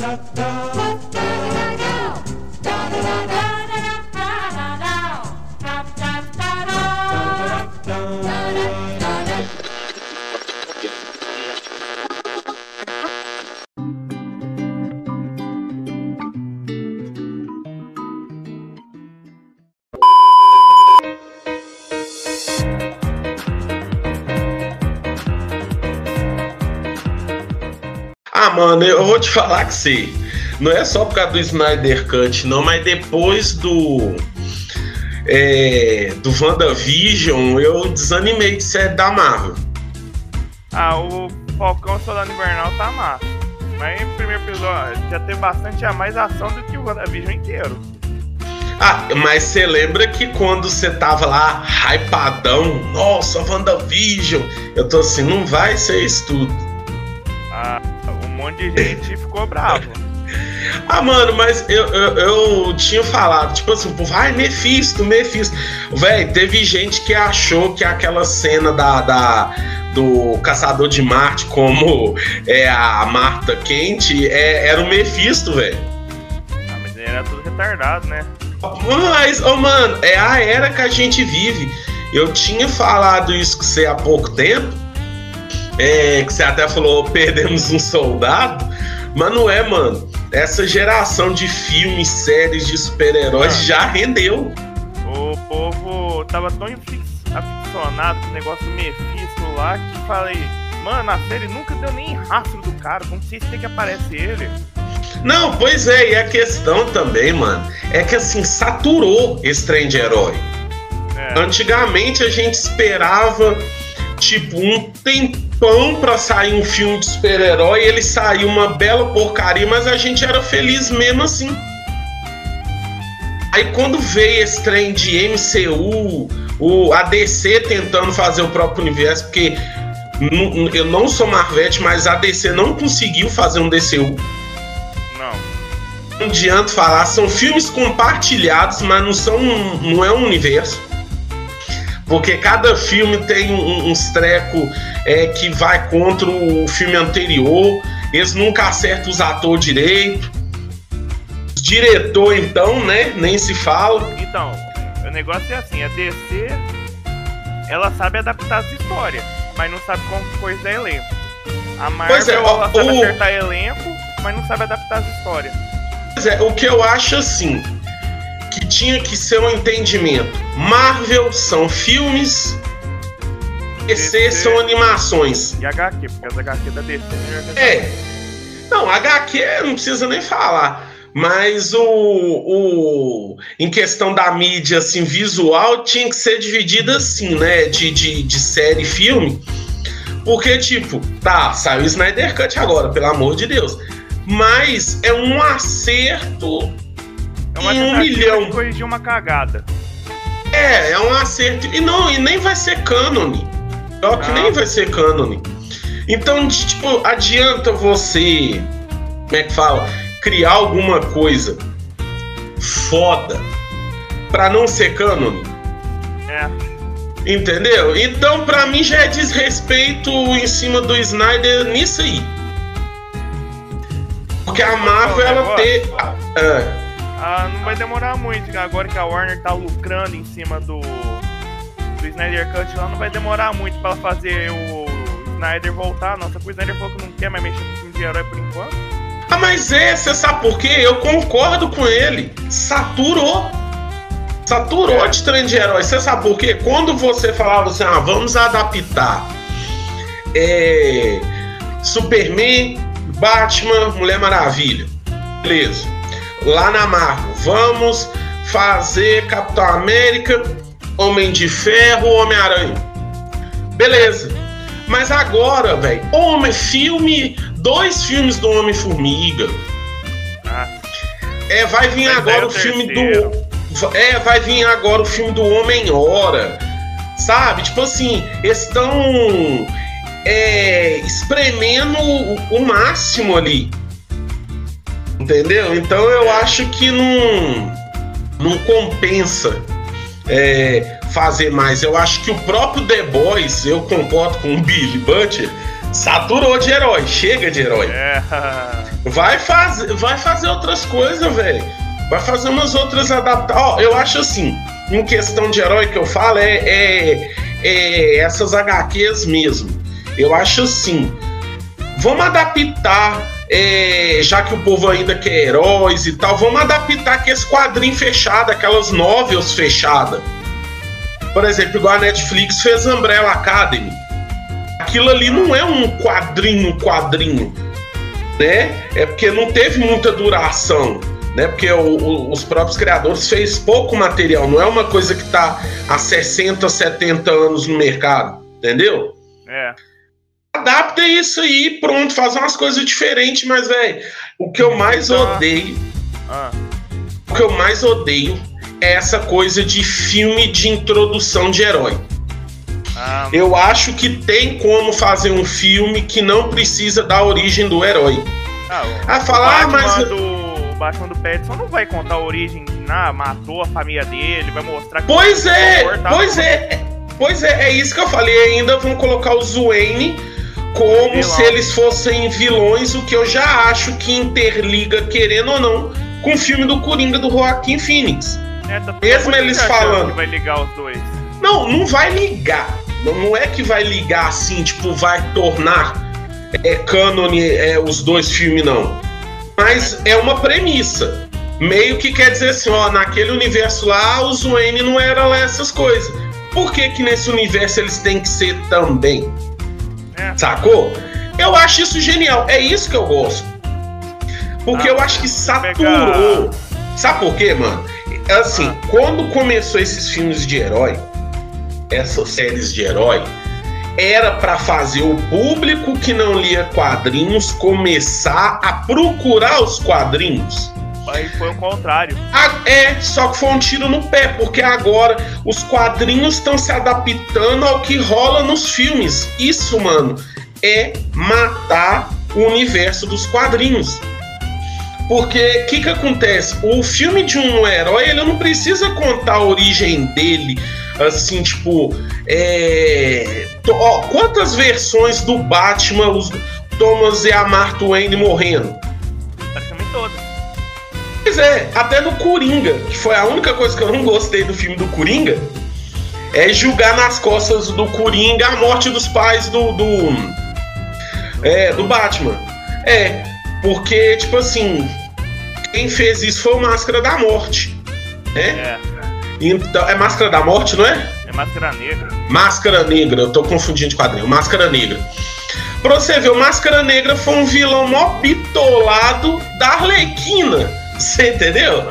Ah, vou te falar que sim. Não é só por causa do Snyder Cut, não, mas depois do. É, do WandaVision, eu desanimei de série da Marvel. Ah, o Falcão Soldado Invernal tá massa. Mas no primeiro episódio já teve bastante a mais ação do que o WandaVision inteiro. Ah, mas você lembra que quando você tava lá, hypadão, nossa, WandaVision, eu tô assim, não vai ser isso tudo. Gente ficou bravo. Ah, mano, mas eu, eu, eu tinha falado, tipo assim, povo, ai, Mephisto, Mephisto. Véi, teve gente que achou que aquela cena da, da do Caçador de Marte, como é a Marta Quente, é, era o Mephisto, velho. Ah, mas ele era tudo retardado, né? Mas, oh, mano, é a era que a gente vive. Eu tinha falado isso com você há pouco tempo. É, que você até falou, perdemos um soldado. Mas não é, mano. Essa geração de filmes, séries de super-heróis Ah. já rendeu. O povo tava tão aficionado com o negócio do Mephisto lá que falei, mano, a série nunca deu nem rastro do cara, como se tem que aparece ele. Não, pois é, e a questão também, mano, é que assim, saturou esse trem de herói. É, Antigamente a gente esperava, tipo, um tempão pra sair um filme de super-herói, ele saiu uma bela porcaria, mas a gente era feliz mesmo assim. Aí quando veio esse trem de MCU, o ADC tentando fazer o próprio universo, porque eu não sou Marvete, mas a DC não conseguiu fazer um DCU. não. Não adianta falar, são filmes compartilhados, mas não são não é um universo. Porque cada filme tem um, uns treco é, que vai contra o filme anterior. Eles nunca acertam os atores direito. Os diretor, então, né? Nem se fala. Então, o negócio é assim, a DC, ela sabe adaptar as histórias, mas não sabe como coisa é elenco. A Marvel, Pois é, ela sabe o- acertar elenco, mas não sabe adaptar as histórias. Pois é, o que eu acho assim, tinha que ser um entendimento. Marvel são filmes, DC DC. são animações. E HQ, porque as HQ da DC é É. Não, HQ não precisa nem falar. Mas o, o. Em questão da mídia assim, visual, tinha que ser dividida assim, né? De, de, de série e filme. Porque, tipo, tá, saiu o Snyder Cut agora, pelo amor de Deus. Mas é um acerto. É uma um milhão. de corrigir uma cagada. É, é um acerto. E não, e nem vai ser cânone. Pior que Não. nem vai ser cânone. Então, de- tipo, adianta você. Como é que fala? Criar alguma coisa foda pra não ser cânone. É, Entendeu? Então, pra mim, já é desrespeito em cima do Snyder nisso aí. Porque a Marvel, ela tem. Ah, ah, não vai demorar muito, agora que a Warner tá lucrando em cima do, do Snyder Cut lá, não vai demorar muito pra fazer o Snyder voltar, não. Só que o Snyder falou que não quer mais mexer com filme de herói por enquanto. Ah, mas é, você sabe por quê? Eu concordo com ele. Saturou. Saturou de trem de herói. Você sabe por quê? Quando você falava assim, ah, vamos adaptar é, Superman, Batman, Mulher Maravilha. Beleza. Lá na Marvel, vamos fazer Capitão América, Homem de Ferro, Homem-Aranha. Beleza. Mas agora, velho, homem, filme, dois filmes do Homem-Formiga. Ah, É, vai vir Mas agora aí o o filme do. É, vai vir agora o filme do Homem-Hora. Sabe? Tipo assim, estão é, espremendo o, o máximo ali. Entendeu? Então eu acho que não, não compensa é, fazer mais. Eu acho que o próprio The Boys, eu concordo com o Billy Butcher, saturou de herói, chega de herói. é. Vai fazer, vai fazer outras coisas, velho. Vai fazer umas outras adaptações. Ó, eu acho assim, em questão de herói que eu falo, é, é, é essas HQs mesmo. Eu acho assim, vamos adaptar, é, já que o povo ainda quer heróis e tal, vamos adaptar aqueles quadrinhos fechados, aquelas novels fechadas. Por exemplo, igual a Netflix fez Umbrella Academy. Aquilo ali não é um quadrinho, quadrinho, né? É porque não teve muita duração né? Porque o, o, os próprios criadores fez pouco material, não é uma coisa que está há 60, 70 anos no mercado, entendeu? É. Adapta isso aí, pronto, faz umas coisas diferentes, mas, velho, o que eu mais então, odeio. Ah. O que eu mais odeio é essa coisa de filme de introdução de herói. Ah. Eu acho que tem como fazer um filme que não precisa da origem do herói. Ah, ah falar, ah, mas. Do Batman do Pattinson não vai contar a origem, ah, matou a família dele, vai mostrar que Pois é, pois é. Pois é, é isso que eu falei. Ainda vão colocar o Wayne como se eles fossem vilões, o que eu já acho que interliga, querendo ou não, com o filme do Coringa do Joaquim Phoenix. É, tá Mesmo eles falando. Vai ligar os dois. Não, não vai ligar. Não, não é que vai ligar assim, tipo, vai tornar é, cânone é, os dois filmes, não. Mas é uma premissa. Meio que quer dizer assim, ó, naquele universo lá, os Wayne não era lá essas coisas. Por que que nesse universo eles têm que ser também? É. Sacou? Eu acho isso genial. É isso que eu gosto. Porque ah, eu acho que saturou. Sabe por quê, mano? Assim, ah. quando começou esses filmes de herói, essas séries de herói, era para fazer o público que não lia quadrinhos começar a procurar os quadrinhos. Aí foi o contrário. Ah, é, só que foi um tiro no pé, porque agora os quadrinhos estão se adaptando ao que rola nos filmes. Isso, mano, é matar o universo dos quadrinhos. Porque o que, que acontece? O filme de um herói, ele não precisa contar a origem dele, assim, tipo, é... Ó, quantas versões do Batman os Thomas e a Martha Wayne morrendo? Praticamente todas. Pois é, até no Coringa, que foi a única coisa que eu não gostei do filme do Coringa, é julgar nas costas do Coringa a morte dos pais do. do é, do Batman. É, porque, tipo assim, quem fez isso foi o Máscara da Morte. Né? É. Então, é Máscara da Morte, não é? É Máscara Negra. Máscara Negra, eu tô confundindo de quadrinho. Máscara Negra. Pra você ver, o Máscara Negra foi um vilão mó bitolado da Arlequina. Você entendeu?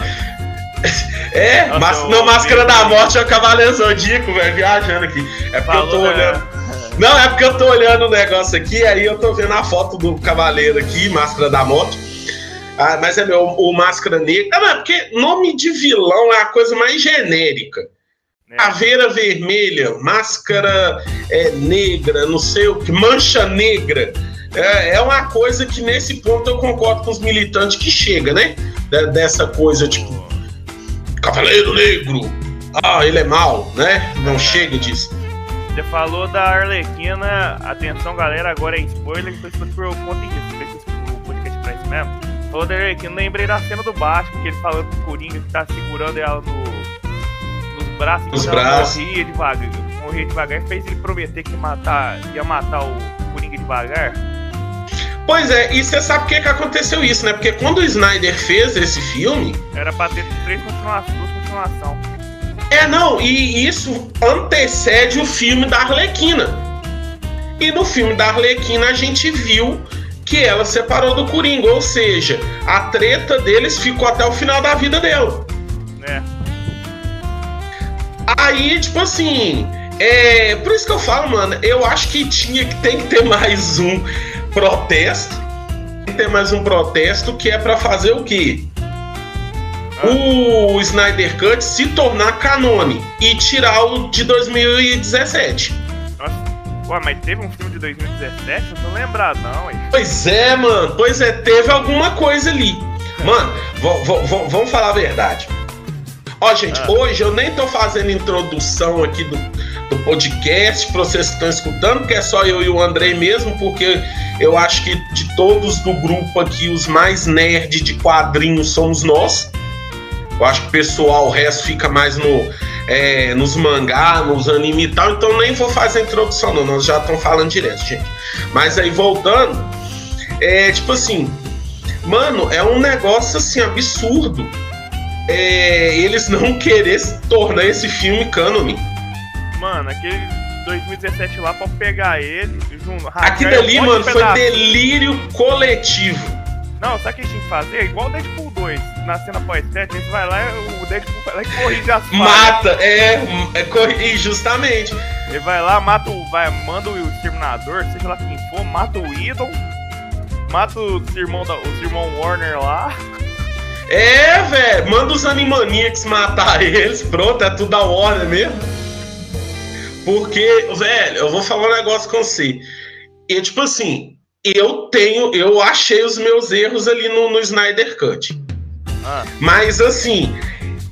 É, Nossa, mas, não, Máscara da Morte é o Cavaleiro Zodíaco, velho, viajando aqui. É porque Falou, eu tô olhando. Não, é porque eu tô olhando o negócio aqui, aí eu tô vendo a foto do Cavaleiro aqui, Máscara da Morte. Ah, mas é meu, o Máscara Negra. Ah, não, é porque nome de vilão é a coisa mais genérica. É. Caveira vermelha, máscara é, negra, não sei o que, mancha negra. É, é, uma coisa que nesse ponto eu concordo com os militantes que chega, né? dessa coisa tipo Cavaleiro Negro, ah, ele é mal, né? Não é. chega disso. Você falou da Arlequina, atenção galera, agora é spoiler, então por conta disso, o podcast pra isso mesmo. Falou da Arlequina, lembrei da cena do Batman, que ele falando pro Coringa que tá segurando ela no braços, Os braços. morria devagar, morria devagar, fez ele prometer que matar, ia matar o Coringa devagar. Pois é, e você sabe por que, que aconteceu isso, né? Porque quando o Snyder fez esse filme. Era pra ter três continuações, duas continuações. É, não, e isso antecede o filme da Arlequina. E no filme da Arlequina a gente viu que ela separou do Coringa, ou seja, a treta deles ficou até o final da vida dela. É. Aí, tipo assim, é, por isso que eu falo, mano, eu acho que tinha que tem que ter mais um protesto. Tem que ter mais um protesto que é para fazer o quê? O Snyder Cut se tornar canone e tirar o de 2017. Nossa, Ué, mas teve um filme de 2017? Eu tô lembrado, não, hein? Pois é, mano. Pois é, teve alguma coisa ali. Mano, vamos falar a verdade. Ó, gente, ah. hoje eu nem tô fazendo introdução aqui do, do podcast, para vocês que estão escutando, que é só eu e o Andrei mesmo, porque eu acho que de todos do grupo aqui, os mais nerd de quadrinhos somos nós. Eu acho que o pessoal, o resto fica mais no, é, nos mangá, nos anime e tal, então nem vou fazer a introdução, não, nós já estamos falando direto, gente. Mas aí voltando, é tipo assim, mano, é um negócio assim absurdo. É, eles não querer tornar esse filme cânone. Mano, aquele 2017 lá pra pegar ele. Junto, Aquilo ali, um mano, foi delírio coletivo. Não, sabe o que a gente tinha que fazer? Igual o Deadpool 2, na cena pós-crédito, a gente vai lá, o Deadpool vai lá e corrige as falhas. Mata, é, é corrige, justamente. Ele vai lá, mata o. Vai, manda o exterminador, seja lá quem for, mata o Idol, mata os irmãos, os irmãos Warner lá. É, velho, manda os Animaniacs matar eles, pronto, é tudo da Warner mesmo. Porque, velho, eu vou falar um negócio com você. E, tipo assim, eu tenho, eu achei os meus erros ali no, no Snyder Cut. Ah. Mas assim,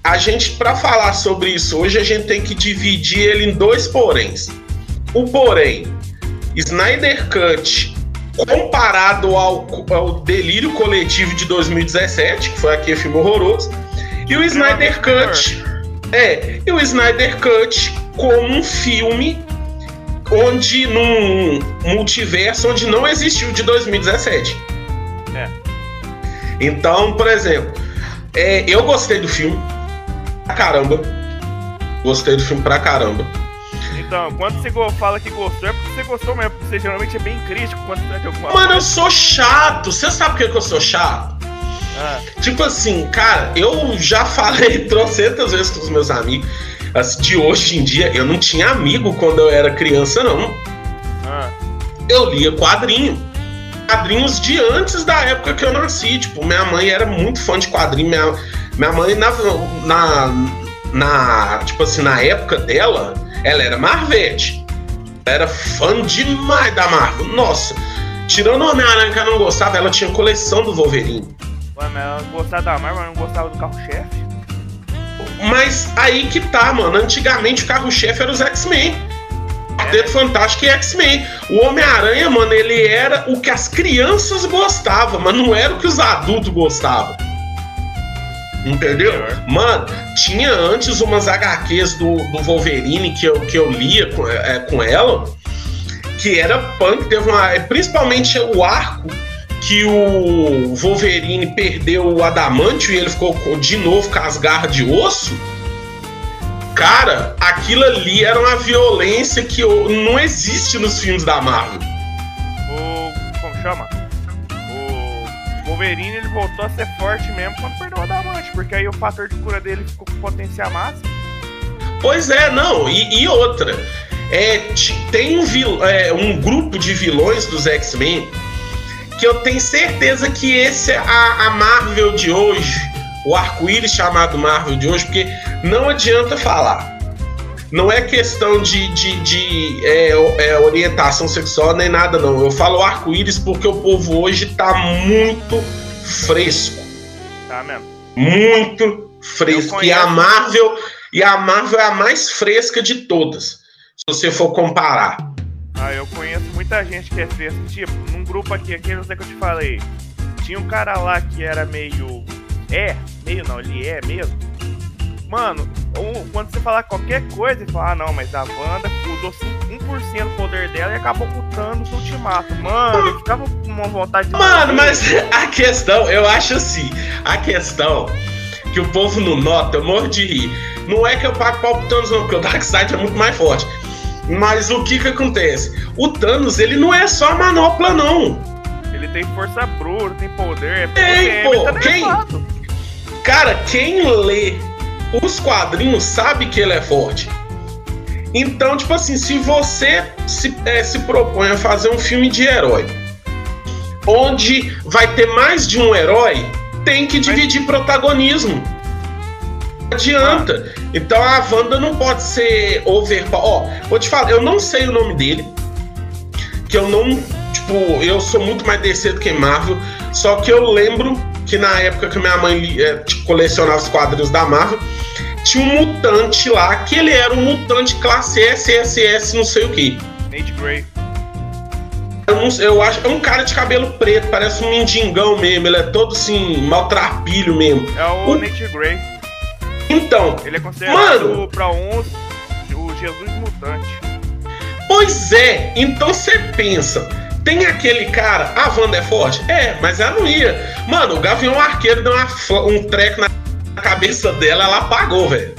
a gente para falar sobre isso hoje a gente tem que dividir ele em dois poréns. O porém, Snyder Cut comparado ao, ao delírio coletivo de 2017, que foi aquele filme horroroso, e o Snyder Cut é, e o Snyder Cut como um filme onde num multiverso onde não existiu de 2017. É. Então, por exemplo, é, eu gostei do filme pra caramba. Gostei do filme pra caramba. Então, quando você fala que gostou, é porque você gostou mesmo, porque você geralmente é bem crítico quando alguma Mano, coisa. eu sou chato. Você sabe por que eu sou chato? Ah. Tipo assim, cara, eu já falei trocentas vezes com os meus amigos de hoje em dia, eu não tinha amigo quando eu era criança, não. Ah. Eu lia quadrinho. Quadrinhos de antes da época que eu nasci. Tipo, minha mãe era muito fã de quadrinho. Minha, minha mãe, na, na, na, tipo assim, na época dela, ela era Marvete. Era fã demais da Marvel. Nossa, tirando o Homem-Aranha que ela não gostava, ela tinha coleção do Wolverine. Ué, mas ela gostava da Marvel, mas não gostava do carro-chefe? Mas aí que tá, mano. Antigamente o carro-chefe era os X-Men. Quarteto Fantástico e X-Men. O Homem-Aranha, mano, ele era o que as crianças gostavam, mas não era o que os adultos gostavam. Entendeu? Mano, tinha antes umas HQs do, do Wolverine que eu, que eu lia com, é, com ela, que era punk, teve uma. Principalmente o arco que o Wolverine perdeu o adamantio e ele ficou de novo com as garras de osso. Cara, aquilo ali era uma violência que não existe nos filmes da Marvel. O. Como chama? O Wolverine ele voltou a ser forte mesmo quando perdeu o adamante, porque aí o fator de cura dele ficou com potência máxima. Pois é, não, e, e outra. É, tem um, é, um grupo de vilões dos X-Men que eu tenho certeza que esse é a, a Marvel de hoje, o arco-íris chamado Marvel de hoje, porque não adianta falar. Não é questão de, de, de é, é, orientação sexual nem nada, não. Eu falo arco-íris porque o povo hoje tá muito fresco. Tá mesmo. Muito fresco. E a Marvel, e a Marvel é a mais fresca de todas, se você for comparar. Ah, eu conheço muita gente que é fresca. Tipo, num grupo aqui, aqueles que eu te falei, tinha um cara lá que era meio. É, meio não, ele é mesmo. Mano, quando você falar qualquer coisa, ele fala, ah não, mas a Wanda usou 1% do poder dela e acabou putando o ultimato. Mano, eu ficava com uma vontade de. Mano, mas a questão, eu acho assim, a questão que o povo não nota, eu morro de rir. Não é que eu pago pau pro Thanos, não, porque o Darkseid é muito mais forte. Mas o que que acontece? O Thanos, ele não é só manopla, não. Ele tem força bruta, tem poder. É tem, pô. Tá quem... Cara, quem lê os quadrinhos sabe que ele é forte. Então, tipo assim, se você se, é, se propõe a fazer um filme de herói, onde vai ter mais de um herói, tem que dividir Mas... protagonismo adianta. Então a Wanda não pode ser over. Ó, vou te falar, eu não sei o nome dele. Que eu não. Tipo, eu sou muito mais DC do que Marvel. Só que eu lembro que na época que minha mãe é, tipo, colecionava os quadrinhos da Marvel, tinha um mutante lá, que ele era um mutante classe SSS, não sei o que. Nate Gray. Eu, não, eu acho é um cara de cabelo preto, parece um mendigão mesmo. Ele é todo assim, maltrapilho mesmo. É o, o... Nate Gray. Então. Ele é considerado mano, pra uns o Jesus mutante. Pois é, então você pensa. Tem aquele cara, a Wanda é forte? É, mas ela não ia. Mano, o Gavião Arqueiro deu uma, um treco na cabeça dela, ela apagou, velho.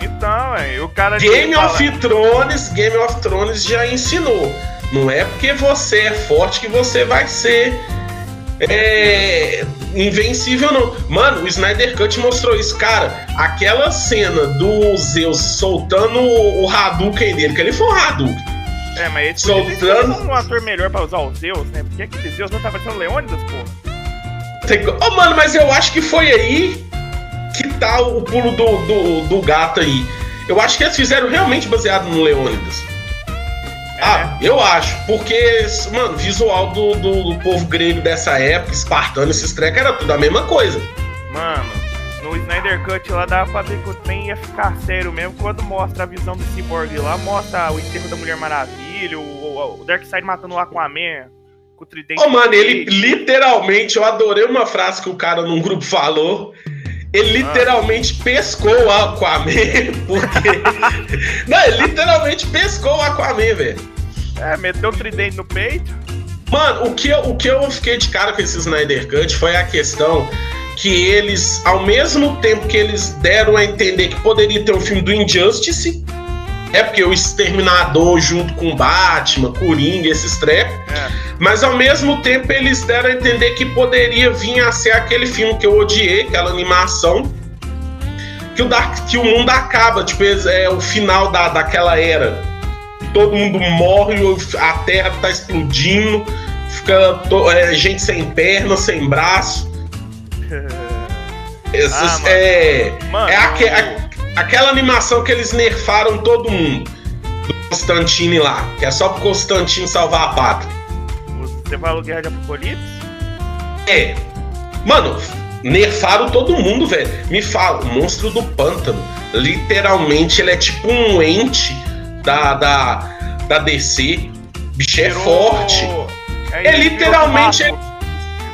Então, é, o cara. Game of fala... Thrones, Game of Thrones já ensinou. Não é porque você é forte que você vai ser é, invencível, não. Mano, o Snyder Cut mostrou isso. Cara, aquela cena do Zeus soltando o Hadouken dele, que ele foi um Hadouken. É, mas ele soltando um ator melhor pra usar o Zeus, né? Porque aquele Zeus não tá parecendo Leônidas, porra. Tem... Oh, mano, mas eu acho que foi aí que tá o pulo do, do, do gato aí. Eu acho que eles fizeram realmente baseado no Leônidas. Ah, eu acho, porque, mano, visual do, do, do, povo grego dessa época, espartano, esses trecos, era tudo a mesma coisa. Mano, no Snyder Cut lá dá pra ver que o trem ia ficar sério mesmo. Quando mostra a visão do Cyborg lá, mostra o enterro da Mulher Maravilha, o, o, Darkseid matando o Aquaman com o tridente. Ô, oh, mano, ele literalmente, eu adorei uma frase que o cara num grupo falou. Ele ah. literalmente ah. pescou o Aquaman, porque. Não, ele literalmente pescou o Aquaman, velho. É, meteu o tridente no peito. Mano, o que, eu, o que eu fiquei de cara com esse Snyder Cut foi a questão que eles, ao mesmo tempo que eles deram a entender que poderia ter um filme do Injustice, é porque o Exterminador junto com Batman, Coringa, esses trecos, é. mas ao mesmo tempo eles deram a entender que poderia vir a ser aquele filme que eu odiei, aquela animação, que o, Dark, que o mundo acaba, tipo, é o final da, daquela era todo mundo morre, a terra tá explodindo, fica to, é, gente sem perna, sem braço. Essas, ah, é, mano, é aque, a, aquela animação que eles nerfaram todo mundo. Do Constantine lá, que é só pro Constantine salvar a pátria. Você falou Guerra de Apocalipse? É. Mano, nerfaram todo mundo, velho. Me fala, o monstro do pântano. Literalmente, ele é tipo um ente da, da, da DC. Bicho é forte. É, é literalmente.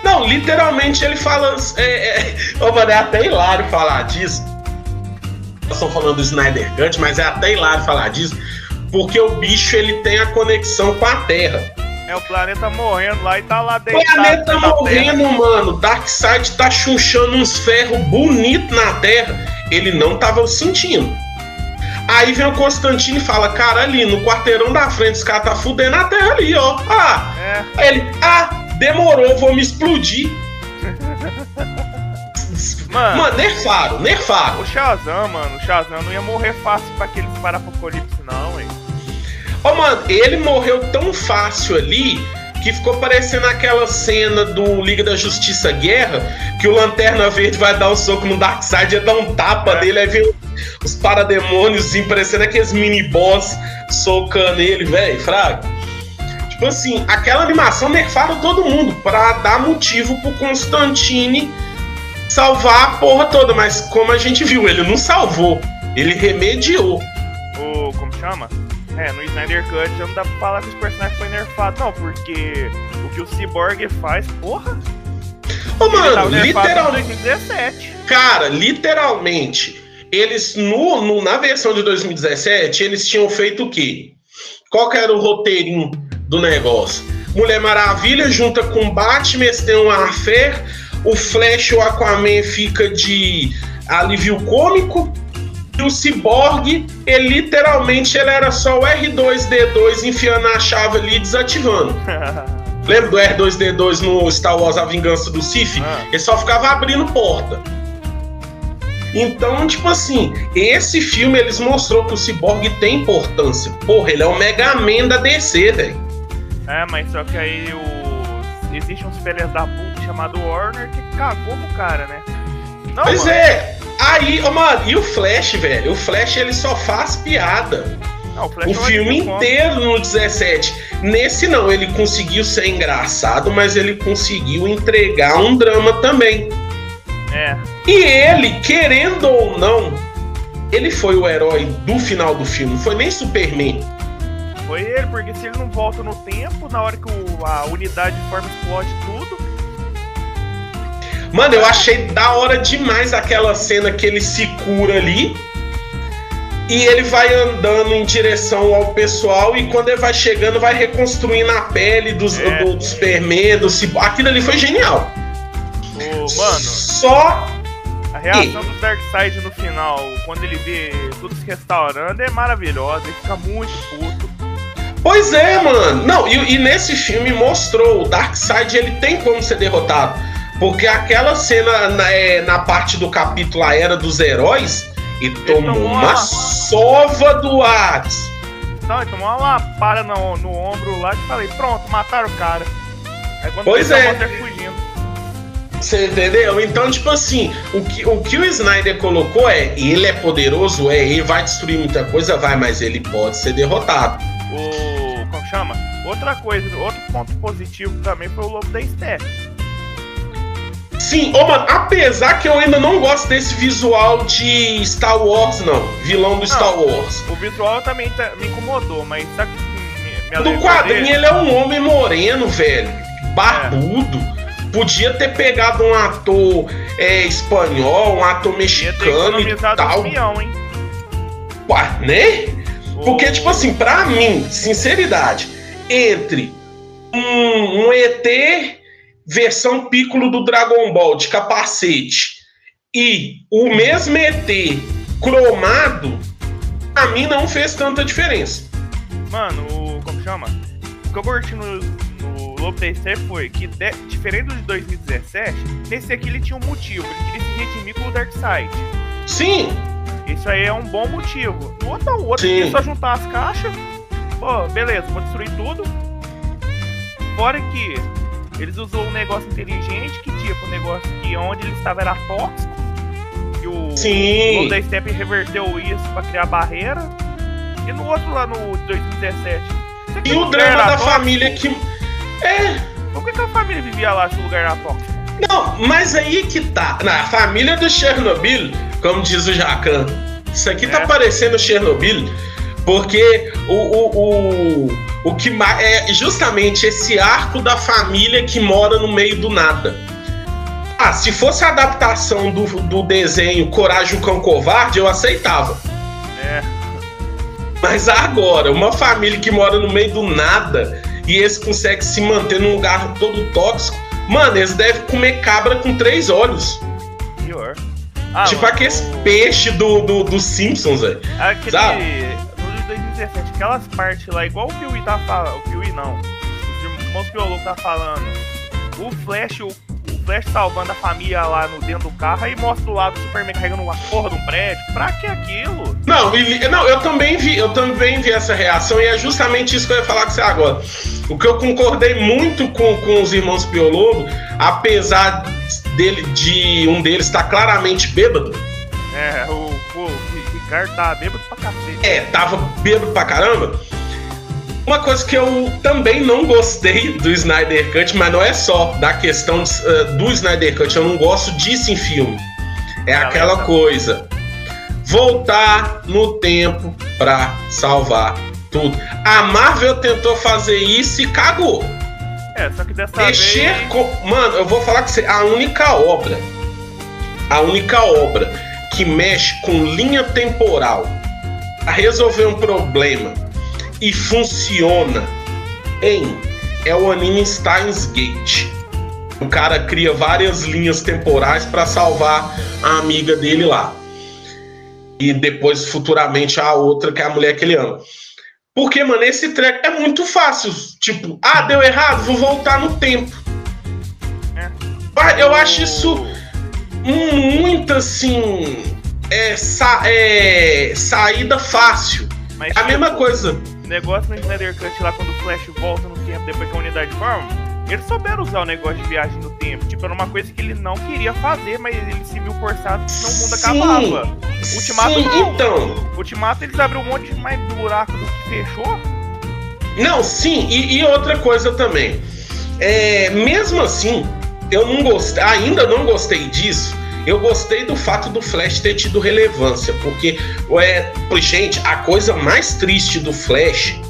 Não, literalmente ele fala. É, é, oh, mano, é até hilário falar disso. Nós estamos falando do Snyder Cut, mas é até hilário falar disso. Porque o bicho ele tem a conexão com a Terra. É o planeta morrendo lá e tá lá dentro. O planeta morrendo, terra. mano. Darkseid tá chunchando uns ferros bonitos na Terra. Ele não tava sentindo. Aí vem o Constantino e fala: Cara, ali no quarteirão da frente, os caras tá fudendo a terra ali, ó. Ah, é. Aí ele: Ah, demorou, vou me explodir. Mano, mano, nerfaram, nerfaram. O Shazam, mano, o Shazam não ia morrer fácil pra aquele para-apocalipse, não, hein? Ó, oh, mano, ele morreu tão fácil ali que ficou parecendo aquela cena do Liga da Justiça Guerra, que o Lanterna Verde vai dar um soco no Darkseid e dar um tapa é. dele, aí vem os parademônios parecendo aqueles mini boss socando ele, velho, fraco. Tipo assim, aquela animação nerfaram todo mundo pra dar motivo pro Constantine salvar a porra toda, mas como a gente viu, ele não salvou, ele remediou. O. como chama? É, no Snyder Cut já não dá pra falar que os personagens foi nerfado, não, porque o que o Cyborg faz, porra. Ô, mano, literalmente. Cara, literalmente, eles no, no, na versão de 2017, eles tinham feito o quê? Qual que era o roteirinho do negócio? Mulher Maravilha junta com Batman, eles têm um affair, o Flash o Aquaman fica de alívio cômico, e o Cyborg, ele literalmente ele era só o R2D2 enfiando a chave ali e desativando. Lembra do R2D2 no Star Wars A Vingança do Sith? Ah. Ele só ficava abrindo porta. Então, tipo assim, esse filme eles mostrou que o Cyborg tem importância. Porra, ele é o Mega Man da DC, velho. É, mas só que aí o... existe uns filhos da puta chamado Warner que cagou pro cara, né? Não, pois mano. é. Aí, oh, mano, e o Flash, velho? O Flash ele só faz piada. Não, o, o filme inteiro no 17. Nesse não, ele conseguiu ser engraçado, mas ele conseguiu entregar um drama também. É. E ele, querendo ou não, ele foi o herói do final do filme, não foi nem Superman. Foi ele, porque se ele não volta no tempo, na hora que o, a unidade de forma explode tudo. Mano, eu achei da hora demais aquela cena que ele se cura ali. E ele vai andando em direção ao pessoal e quando ele vai chegando, vai reconstruindo a pele dos, É. do, do Superman, do. Aquilo ali foi genial. O, mano, Só a reação do Darkseid no final, quando ele vê tudo se restaurando, é maravilhosa. Ele fica muito puto. Pois é, mano. Não, e, e nesse filme mostrou o Darkseid ele tem como ser derrotado. Porque aquela cena na, é, na parte do capítulo A Era dos Heróis, e tomou tomou uma uma- sova do Hades. Então, ele tomou uma lapada no, no ombro lá e falei, pronto, mataram o cara. Aí quando Pois é. Você entendeu? Então, tipo assim, o que, o que o Snyder colocou é: ele é poderoso, é, ele vai destruir muita coisa, vai, mas ele pode ser derrotado. O. Como chama? Outra coisa, outro ponto positivo também foi o Lobo da Steppe. Sim, ô mano, apesar que eu ainda não gosto desse visual de Star Wars, não. Vilão do Star Wars. O visual também tá- me incomodou, mas que me, me Do alegrou quadrinho, dele? ele é um homem moreno, velho. Barbudo. Podia ter pegado um ator é, espanhol, um ator mexicano e tal. milhão, hein? Ué, né? Porque, tipo assim, pra mim, sinceridade, entre um, um ET versão Piccolo do Dragon Ball de capacete e o mesmo ET cromado, pra mim não fez tanta diferença. Mano, o. Como chama? O que eu curti no, Steppe foi que, de- diferente do de 2017, nesse aqui ele tinha um motivo. Ele queria se redimir com o Darkseid. Sim, Isso aí é um bom motivo. No outro, o outro queria só juntar as caixas. Pô, beleza, vou destruir tudo. Fora que eles usou um negócio inteligente, que tipo, um negócio que onde ele estava era tóxico. E o da Steppe reverteu isso pra criar barreira. E no outro lá no 2017. você e o drama da tóxico? família que. É, Por que, que a família vivia lá se o lugar era tóxico? Não, mas aí que tá. Na família do Chernobyl, como diz o Jacan, isso aqui tá É. parecendo Chernobyl, porque o, o, o, o que é justamente esse arco da família que mora no meio do nada. Ah, se fosse a adaptação do, do desenho Coragem o Cão Covarde, eu aceitava. É. Mas agora, uma família que mora no meio do nada e eles conseguem se manter num lugar todo tóxico, mano, eles devem comer cabra com três olhos. Pior. Ah, tipo mano, aqueles o- peixes do, do, do Simpsons, velho. Aquele. Sabe? No de 2017, aquelas partes lá, igual o Piuí tá falando. O Piuí não. Os irmãos Piologo tá falando. O Flash, o, o Flash salvando a família lá no dentro do carro, aí mostra o lado do Superman carregando uma porra de um prédio. Pra que aquilo? Não, e- não, eu também vi, eu também vi essa reação e é justamente isso que eu ia falar com você agora. O que eu concordei muito com, com os irmãos Piologo, apesar dele de um deles estar claramente bêbado, É, o, o Ricardo tá bêbado pra cacete. É, tava bêbado pra caramba. Uma coisa que eu também não gostei do Snyder Cut, mas não é só da questão eh, do Snyder Cut, eu não gosto disso em filme. É aquela coisa. Voltar no tempo pra salvar tudo. A Marvel tentou fazer isso e cagou. É, só que dessa Mexer vez. com. Mano, eu vou falar com você. A única obra. A única obra que mexe com linha temporal a resolver um problema e funciona em é o anime Steins Gate. O cara cria várias linhas temporais para salvar a amiga dele lá. E depois, futuramente, a outra, que é a mulher que ele ama. Porque, mano, esse treco é muito fácil. Tipo, ah, deu errado, vou voltar no tempo. É. Eu acho isso muito assim. É, sa- é, saída fácil. Mas, A mesma tipo, coisa. O negócio no Snyder Cut lá, quando o Flash volta no tempo depois que a unidade forma, eles souberam usar o negócio de viagem no tempo. Tipo, era uma coisa que ele não queria fazer, mas ele se viu forçado, senão o mundo Sim. acabava. Ultimato Sim, não. então. Ultimato eles abriram um monte de mais buraco do que fechou. Não, sim, e, e outra coisa também. É, mesmo assim, eu não gostei, ainda não gostei disso. Eu gostei do fato do Flash ter tido relevância, porque, é, gente, a coisa mais triste do Flash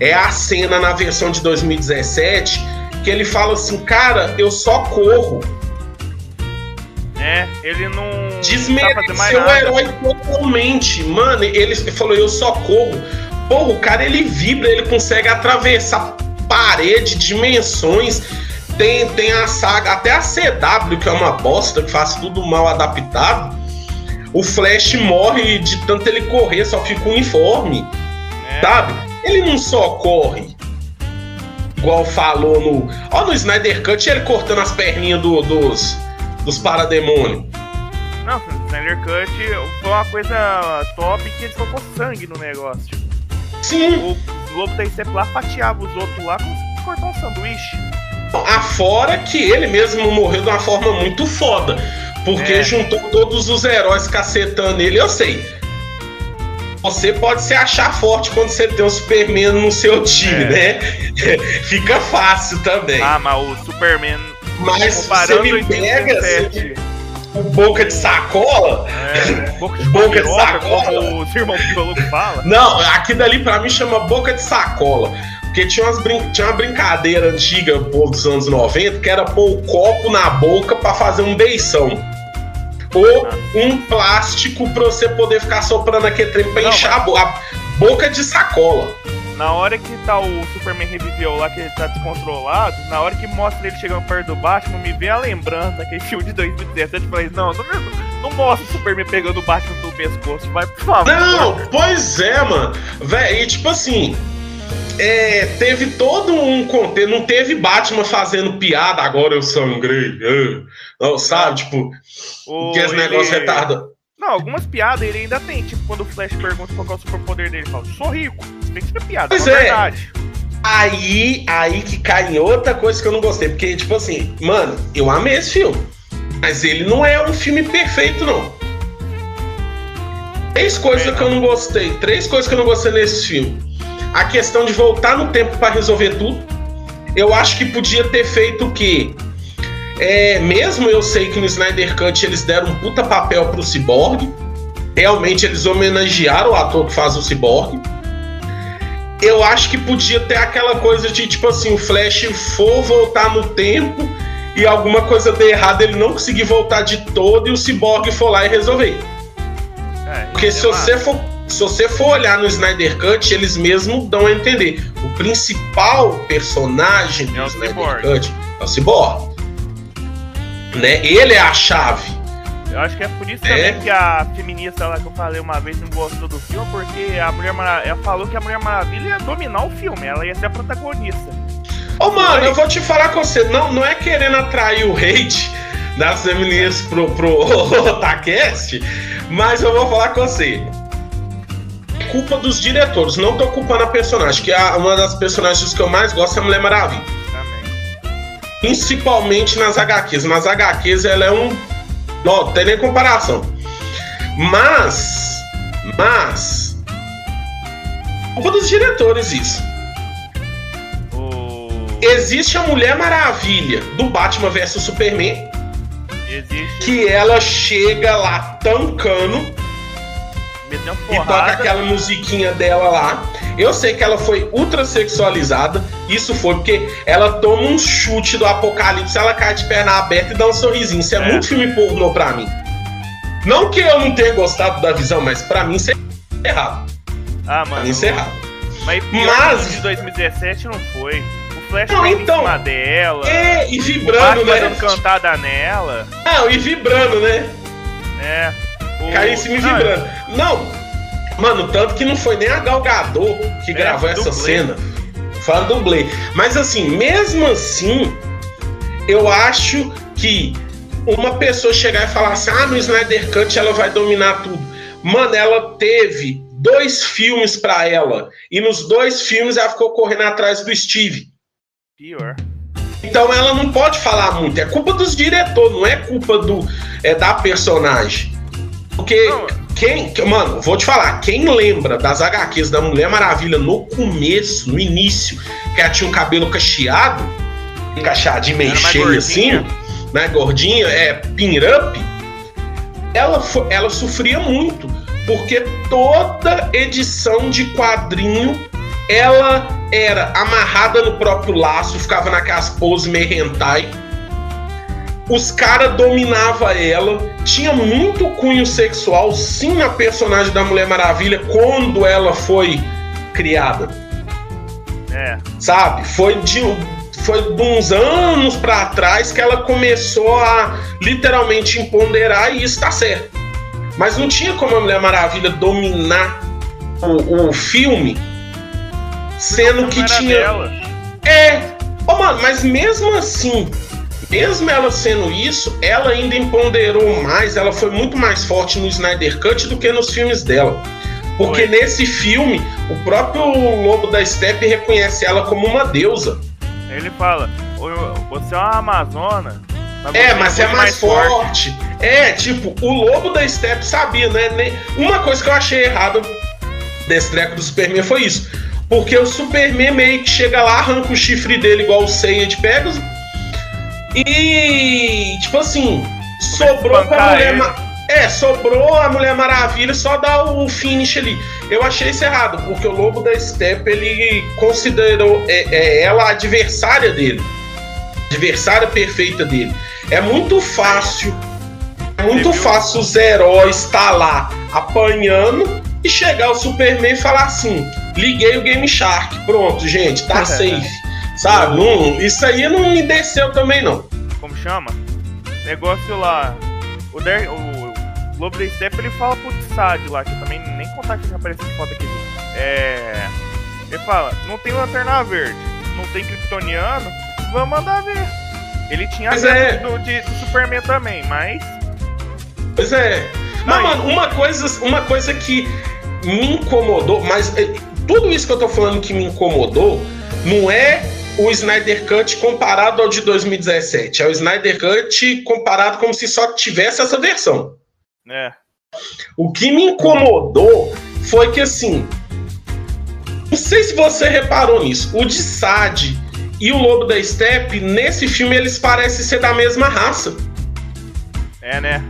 é a cena na versão de 2017 que ele fala assim, cara, eu só corro. É, ele não. Desmereceu o herói totalmente. Mano, ele falou, eu só corro. Porra, o cara ele vibra, ele consegue atravessar parede, dimensões. Tem, tem a saga, até a CW, que é uma bosta, que faz tudo mal adaptado. O Flash morre de tanto ele correr, só fica uniforme. É. Sabe? Ele não só corre, igual falou no. Ó, no Snyder Cut, ele cortando as perninhas do, dos, dos parademônios. Não, no Snyder Cut foi uma coisa top que ele colocou sangue no negócio. Sim. O Globo tem sempre lá fatiava os outros lá como se cortar um sanduíche. Afora que ele mesmo morreu de uma forma muito foda. Porque é. juntou todos os heróis cacetando ele. Eu sei. Você pode se achar forte quando você tem o Superman no seu time, é. né? Fica fácil também. Ah, mas o Superman. Mas você me pega. Você boca de sacola. É, boca de, boca de sacola. Como os irmãos Piologo fala. Não, aqui dali pra mim chama boca de sacola. Porque tinha, umas brin tinha uma brincadeira antiga, dos anos 90, que era pôr o copo na boca para fazer um beição. Ou ah. um plástico pra você poder ficar soprando aquele trem pra Não, inchar mas... a boca de sacola. Na hora que tá o Superman reviveu lá, que ele tá descontrolado, na hora que mostra ele chegando perto do Batman, me vem a lembrança daquele filme de 2017. Eu falei, não, não, não mostra o Superman pegando o Batman no pescoço, vai, por favor. Não, pois é, mano. Véi, e tipo assim, é, teve todo um contexto. Não teve Batman fazendo piada, agora eu sangrei. Uh, não, sabe? Tipo, o, que esse ele... negócio retarda. Não, algumas piadas ele ainda tem. Tipo, quando o Flash pergunta qual é o superpoder dele, ele fala: sou rico. Tem que ser piada, pois é, é. verdade. Aí, aí que cai em outra coisa que eu não gostei. Porque, tipo assim, mano, eu amei esse filme. Mas ele não é um filme perfeito, não. Três coisas é, que eu não gostei. Três coisas que eu não gostei nesse filme. A questão de voltar no tempo para resolver tudo. Eu acho que podia ter feito o quê? É, mesmo eu sei que no Snyder Cut eles deram um puta papel pro Cyborg. Realmente eles homenagearam o ator que faz o Cyborg. Eu acho que podia ter aquela coisa de tipo assim, o Flash for voltar no tempo e alguma coisa dê errado, ele não conseguir voltar de todo e o Cyborg for lá e resolver. É, Porque se você for se você for olhar no Snyder Cut, eles mesmos dão a entender. O principal personagem do é Snyder. Cut é o Cyborg né? Ele é a chave. Eu acho que é por isso é. também que a feminista lá que eu falei uma vez não gostou do filme, porque a Mulher Maravilha, ela falou que a Mulher Maravilha ia dominar o filme, ela ia ser a protagonista. Ô, oh, mano, eu vou te falar com você, não, não é querendo atrair o hate das feministas pro, pro Otacast, mas eu vou falar com você. É culpa dos diretores, não tô culpando a personagem, que é uma das personagens que eu mais gosto é a Mulher Maravilha principalmente nas HQs. Nas HQs ela é um. Não, tem nem comparação. Mas. Mas. Culpa dos diretores isso. Existe a Mulher Maravilha do Batman vs Superman. Existe. Que ela chega lá tancando e toca aquela musiquinha dela lá. Eu sei que ela foi ultra sexualizada. Isso foi porque ela toma um chute do apocalipse, ela cai de perna aberta e dá um sorrisinho. Isso é, é. muito filme pornô pra mim. Não que eu não tenha gostado da visão, mas pra mim isso é errado. Ah, mano. Pra mim isso é errado. Mas, mas... de 2017 não foi. O Flash não, então, em cima dela. É, e vibrando, né? dando cantada nela. Não, e vibrando, né? É. O... Caiu em cima e vibrando. Não, mano, tanto que não foi nem a Galgador que é, gravou essa dublê. cena. Foi a dublê. Mas assim, mesmo assim, eu acho que uma pessoa chegar e falar assim, ah, no Snyder Cut ela vai dominar tudo. Mano, ela teve dois filmes para ela. E nos dois filmes ela ficou correndo atrás do Steve. Pior. Então ela não pode falar muito. É culpa dos diretores, não é culpa do é da personagem. Porque não. quem, mano, vou te falar, quem lembra das HQs da Mulher Maravilha no começo, no início, que ela tinha um cabelo cacheado, cacheadinho meio cheio assim, né, gordinha, é pin up, ela, ela sofria muito, porque toda edição de quadrinho ela era amarrada no próprio laço, ficava naquelas poses meio hentai. Os caras dominavam ela, tinha muito cunho sexual, sim, na personagem da Mulher Maravilha quando ela foi criada. É. Sabe? Foi de, foi de uns anos para trás que ela começou a literalmente empoderar e isso tá certo. Mas não tinha como a Mulher Maravilha dominar o, o filme, sendo que tinha. Dela. É, oh, mano, mas mesmo assim, mesmo ela sendo isso, ela ainda empoderou mais, ela foi muito mais forte no Snyder Cut do que nos filmes dela. Porque nesse filme, o próprio Lobo da Steppe reconhece ela como uma deusa. Ele fala, "Ô, você é uma Amazona. É, você mas é muito mais forte. É, tipo, o Lobo da Steppe sabia, né? Uma coisa que eu achei errada desse treco do Superman foi isso. Porque o Superman meio que chega lá, arranca o chifre dele igual o Seiya de Pegasus. E, tipo assim, sobrou pra mulher. É, sobrou a Mulher Maravilha só dar o finish ali. Eu achei isso errado, porque o Lobo da Steppe ele considerou é, é, ela a adversária dele. Adversária perfeita dele. É muito fácil. É muito fácil os heróis estar lá apanhando e chegar o Superman e falar assim: liguei o Game Shark. Pronto, gente, tá safe. Sabe? Não- isso aí não me desceu também, não. Como chama? Negócio lá. O, Der, o Lobo da Steppe ele fala pro Tsad lá, que eu também nem contar que já apareceu essa foto aqui. É. Ele fala, não tem lanterna verde, não tem kryptoniano, vamos mandar ver. Ele tinha Mas é- do, de- do Superman também, mas. Pois é. Mas, Não, mano, uma coisa, uma coisa que me incomodou, mas é, tudo isso que eu tô falando que me incomodou não é o Snyder Cut comparado ao de 2017. É o Snyder Cut comparado como se só tivesse essa versão. É. O que me incomodou foi que assim. Não sei se você reparou nisso. O de Sade e o Lobo da Steppe, nesse filme, eles parecem ser da mesma raça. É, né?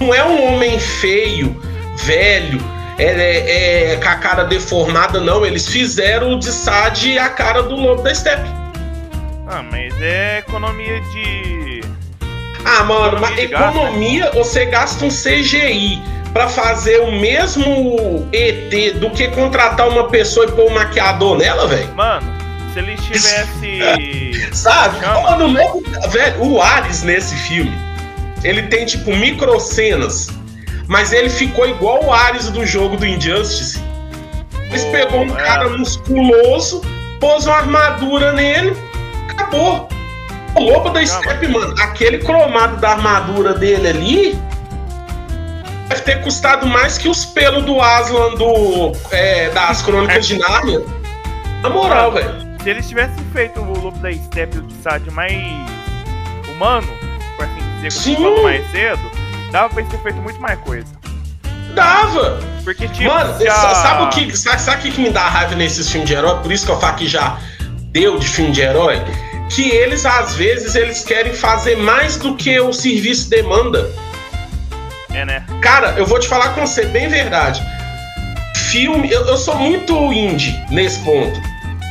Não é um homem feio, velho, é, é- é com a cara deformada, não. Eles fizeram o de Sade a cara do Lobo da Steppe. Ah, mas é economia de. Ah, mano, mas Economia economia, você gasta um CGI pra fazer o mesmo ET do que contratar uma pessoa e pôr um maquiador nela, velho. Mano, se ele tivesse. Sabe? Chama. Ó, no novo, velho, o Ares nesse filme, ele tem tipo micro cenas, mas ele ficou igual o Ares do jogo do Injustice. Eles Oh, pegou um é. cara musculoso, pôs uma armadura nele, acabou. O Lobo da. Steppe, mano, aquele cromado da armadura dele ali deve ter custado mais que os pelos do Aslan do, é, das Crônicas de Nárnia. Na moral, velho. Se eles tivessem feito o Lobo da Steppe e o de Sad mais humano, por assim dizer, como mais cedo, dava pra ter feito muito mais coisa. Dava! Porque, tipo, Mano, sa- sabe o que, sabe, sabe o que que me dá raiva nesses filmes de herói? Por isso que eu falo que já deu de filme de herói. Que eles, às vezes, eles querem fazer mais do que o serviço demanda. É, né? Cara, eu vou te falar com você, bem verdade. Filme, eu, eu sou muito indie nesse ponto.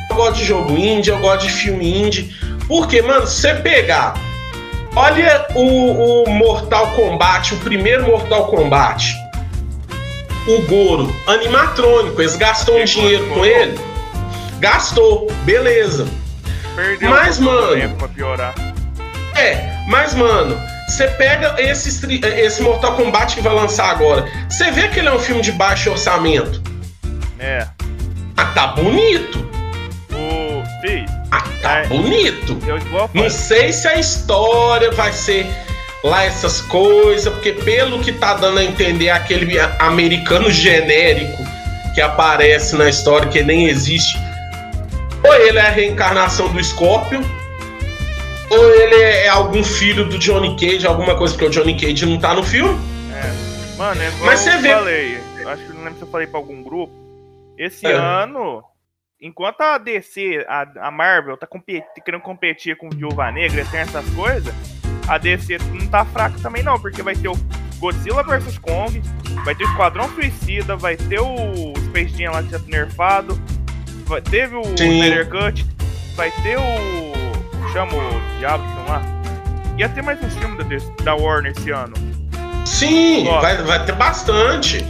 Eu gosto de jogo indie, eu gosto de filme indie. Porque, mano, se você pegar. Olha o, o Mortal Kombat, o primeiro Mortal Kombat. O Goro, animatrônico, eles gastou um dinheiro com ele? Gastou, beleza. Perdeu Mas, mano, tempo pra piorar. É, mas, mano, você pega esse, esse Mortal Kombat que vai lançar agora. Você vê que ele é um filme de baixo orçamento. É. Ah, tá bonito. O. Fih, tá É. bonito. eu Não sei se a história vai ser lá essas coisas, porque pelo que tá dando a entender, aquele americano genérico que aparece na história, que nem existe. Ou ele é a reencarnação do Scorpion, ou ele é algum filho do Johnny Cage, alguma coisa, porque o Johnny Cage não tá no filme. É. Mano, é igual Mas você eu vê- falei. Acho que não lembro se eu falei pra algum grupo. Esse É. ano, enquanto a DC, a, a Marvel, tá competi- querendo competir com Viúva Negra, tem essas coisas, a DC não tá fraca também não, porque vai ter o Godzilla vs Kong, vai ter o Esquadrão Suicida, vai ter o Space Jam lá que já tá nerfado, vai, teve o. Snyder Cut, vai ter o. chama o Diabo, sei lá. Ia ter mais uns filmes da, da Warner esse ano. Sim, vai, vai ter bastante.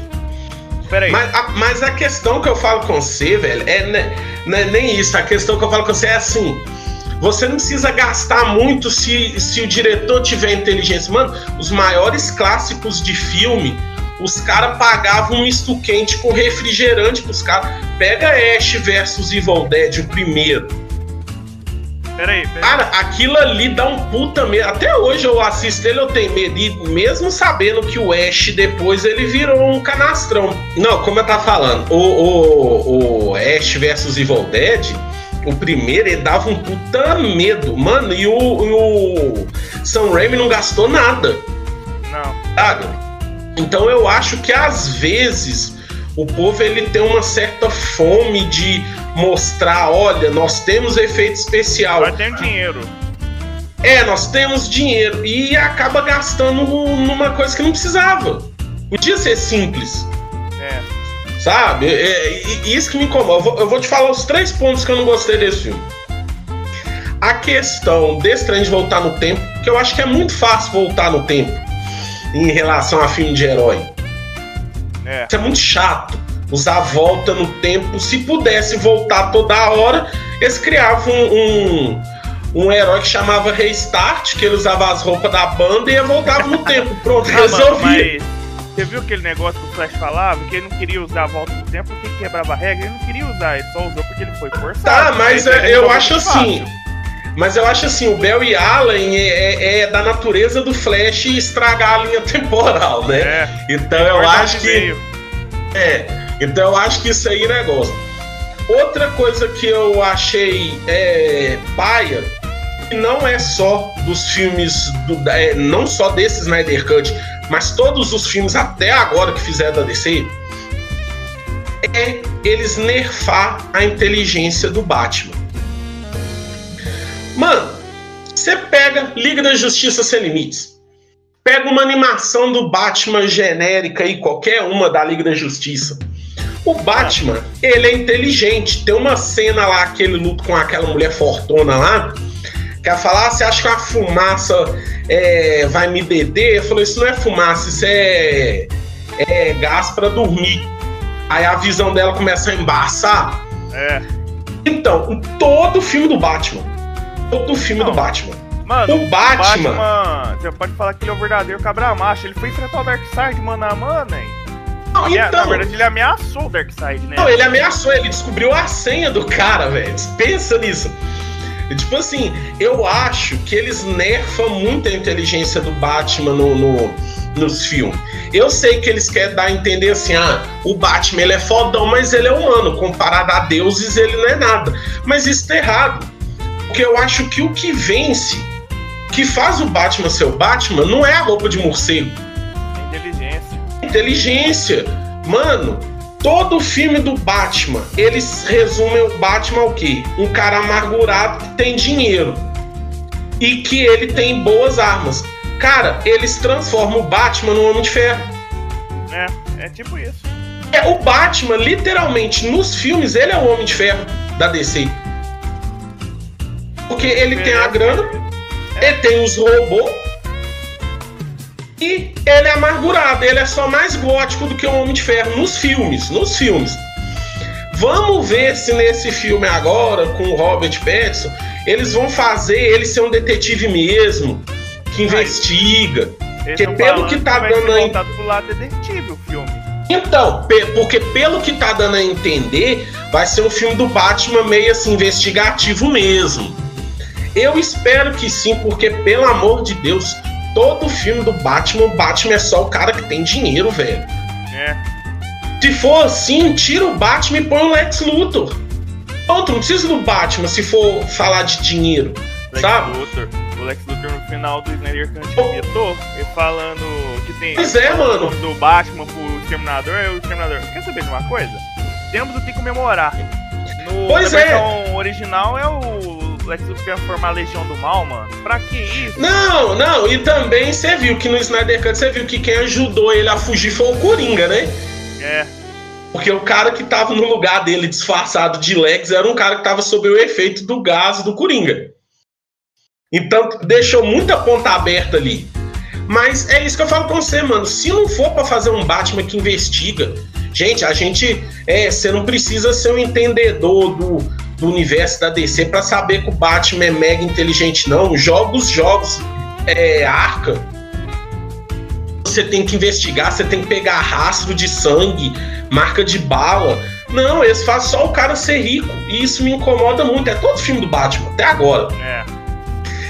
Pera aí. Mas a, mas a questão que eu falo com você, velho, é não é nem isso. A questão que eu falo com você é assim: você não precisa gastar muito se, se o diretor tiver inteligência. Mano, os maiores clássicos de filme, os caras pagavam um misto quente com refrigerante pros caras. Pega Ash versus Evil Dead, o primeiro. Pera aí, pera aí. Cara, aquilo ali dá um puta medo. Até hoje eu assisto ele, eu tenho medo. E mesmo sabendo que o Ash depois ele virou um canastrão. Não, como eu tava falando, o, o, o Ash versus Evil Dead, o primeiro, ele dava um puta medo. Mano, e o, o Sam Raimi não gastou nada, Não. sabe? Então eu acho que às vezes o povo ele tem uma certa fome de mostrar, olha, nós temos efeito especial. Vai ter dinheiro. É, nós temos dinheiro e acaba gastando numa coisa que não precisava. Podia ser simples, É. sabe? É, isso que me incomoda. Eu vou, eu vou te falar os três pontos que eu não gostei desse filme. A questão desse trem de voltar no tempo, que eu acho que é muito fácil voltar no tempo em relação a filme de herói. É. Isso é muito chato. Usar a volta no tempo. Se pudesse voltar toda hora, eles criavam um, um, um herói que chamava Restart, que ele usava as roupas da banda e voltava no tempo. Pronto, Ah, mano, resolvia. mas você viu aquele negócio que o Flash falava? Que ele não queria usar a volta do tempo porque quebrava a regra? Ele não queria usar, ele só usou porque ele foi forçado. Tá, mas é, ele eu acho assim. fácil. Mas eu acho assim, o Barry Allen é, é- é da natureza do Flash estragar a linha temporal, né? É. Então eu acho que. veio. É, então eu acho que isso aí é negócio. Outra coisa que eu achei é, paia, que não é só dos filmes, do, é, não só desse Snyder Cut, mas todos os filmes até agora que fizeram da DC, é eles nerfar a inteligência do Batman. Mano, você pega Liga da Justiça Sem Limites. Pega uma animação do Batman genérica aí, qualquer uma da Liga da Justiça. O Batman, ele é inteligente. Tem uma cena lá que ele luta com aquela mulher fortuna lá, que ela fala: ah, você acha que a fumaça é, vai me beber? Eu falei: isso não é fumaça, isso é, é gás pra dormir. Aí a visão dela começa a embaçar. É. Então, todo filme do Batman. Todo filme Não. do Batman. Mano, O Batman- Você pode falar que ele é o verdadeiro cabra macho. Ele foi enfrentar o Darkseid mano a mano, hein? Não, Ele- Na então, verdade, ele ameaçou o Darkseid, né? Não, ele ameaçou, ele descobriu a senha do cara, velho. Pensa nisso. Tipo assim, eu acho que eles nerfam muito a inteligência do Batman no, no- nos filmes. Eu sei que eles querem dar a entender assim, ah, o Batman ele é fodão, mas ele é humano. Comparado a deuses, ele não é nada. Mas isso tá errado. Porque eu acho que o que vence, que faz o Batman ser o Batman, não é a roupa de morcego Inteligência. Inteligência. Mano, todo filme do Batman, eles resumem o Batman ao quê? Um cara amargurado que tem dinheiro e que ele tem boas armas. Cara, eles transformam o Batman no Homem de Ferro. É, é tipo isso. É, o Batman, literalmente, nos filmes, ele é o Homem de Ferro da DC. Porque ele tem a grana, ele tem os robôs e ele é amargurado. Ele é só mais gótico do que o Homem de Ferro nos filmes. Nos filmes. Vamos ver se nesse filme agora, com o Robert Pattinson, eles vão fazer ele ser um detetive mesmo, que investiga. Eles Que tão pelo que tá dando aí- pro lado detetive o filme. Então, porque pelo que tá dando a entender, vai ser um filme do Batman meio assim, investigativo mesmo. Eu espero que sim, porque pelo amor de Deus, todo filme do Batman, o Batman é só o cara que tem dinheiro, velho. É. Se for assim, tira o Batman e põe o Lex Luthor. Outro, não precisa do Batman se for falar de dinheiro, Lex sabe? Luthor. O Lex Luthor no final do Snyder Cut comentou, ele falando que tem. Pois é, mano. Do Batman pro Exterminador, é o Exterminador. Quer saber de uma coisa? Temos o que comemorar. No, Pois é. original é o Lex Luthor formar a Legião do Mal, mano? Pra que isso? Não, não, e também você viu que no Snyder Cut você viu que quem ajudou ele a fugir foi o Coringa, né? É. Porque o cara que tava no lugar dele disfarçado de Lex era um cara que tava sob o efeito do gás do Coringa. Então deixou muita ponta aberta ali. Mas é isso que eu falo com você, mano. Se não for para fazer um Batman que investiga, gente, a gente. É, você não precisa ser um entendedor do, do universo da DC para saber que o Batman é mega inteligente, não. Jogos, jogos, é, arca. Você tem que investigar, você tem que pegar rastro de sangue, marca de bala. Não, eles fazem só o cara ser rico. E isso me incomoda muito. É todo filme do Batman, até agora. É.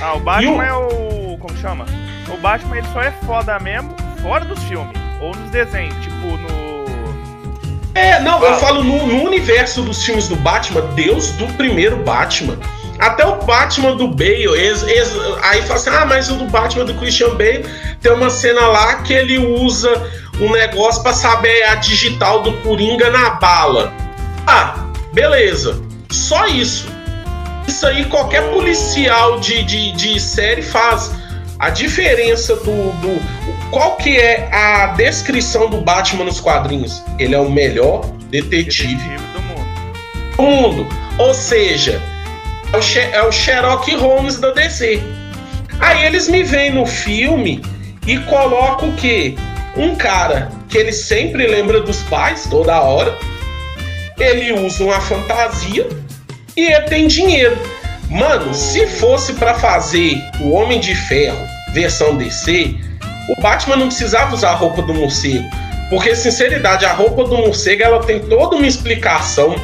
Ah, o Batman o... é o. Como chama? O Batman ele só é foda mesmo fora dos filmes. Ou nos desenhos, tipo no. É, não, eu falo no, no, universo dos filmes do Batman, Deus do primeiro Batman. Até o Batman do Bale, aí fala assim: ah, mas o do Batman do Christian Bale tem uma cena lá que ele usa um negócio para saber a digital do Coringa na bala. Ah, beleza. Só isso. Isso aí qualquer policial de, de, de série faz. A diferença do, do. Qual que é a descrição do Batman nos quadrinhos? Ele é o melhor detetive, detetive do mundo. do mundo. Ou seja, é o, é o Sherlock Holmes da DC. Aí eles me veem no filme e colocam o quê? Um cara que ele sempre lembra dos pais toda hora. Ele usa uma fantasia e ele tem dinheiro. Mano, se fosse para fazer o Homem de Ferro versão DC, o Batman não precisava usar a roupa do morcego. Porque, sinceridade, a roupa do morcego ela tem toda uma explicação.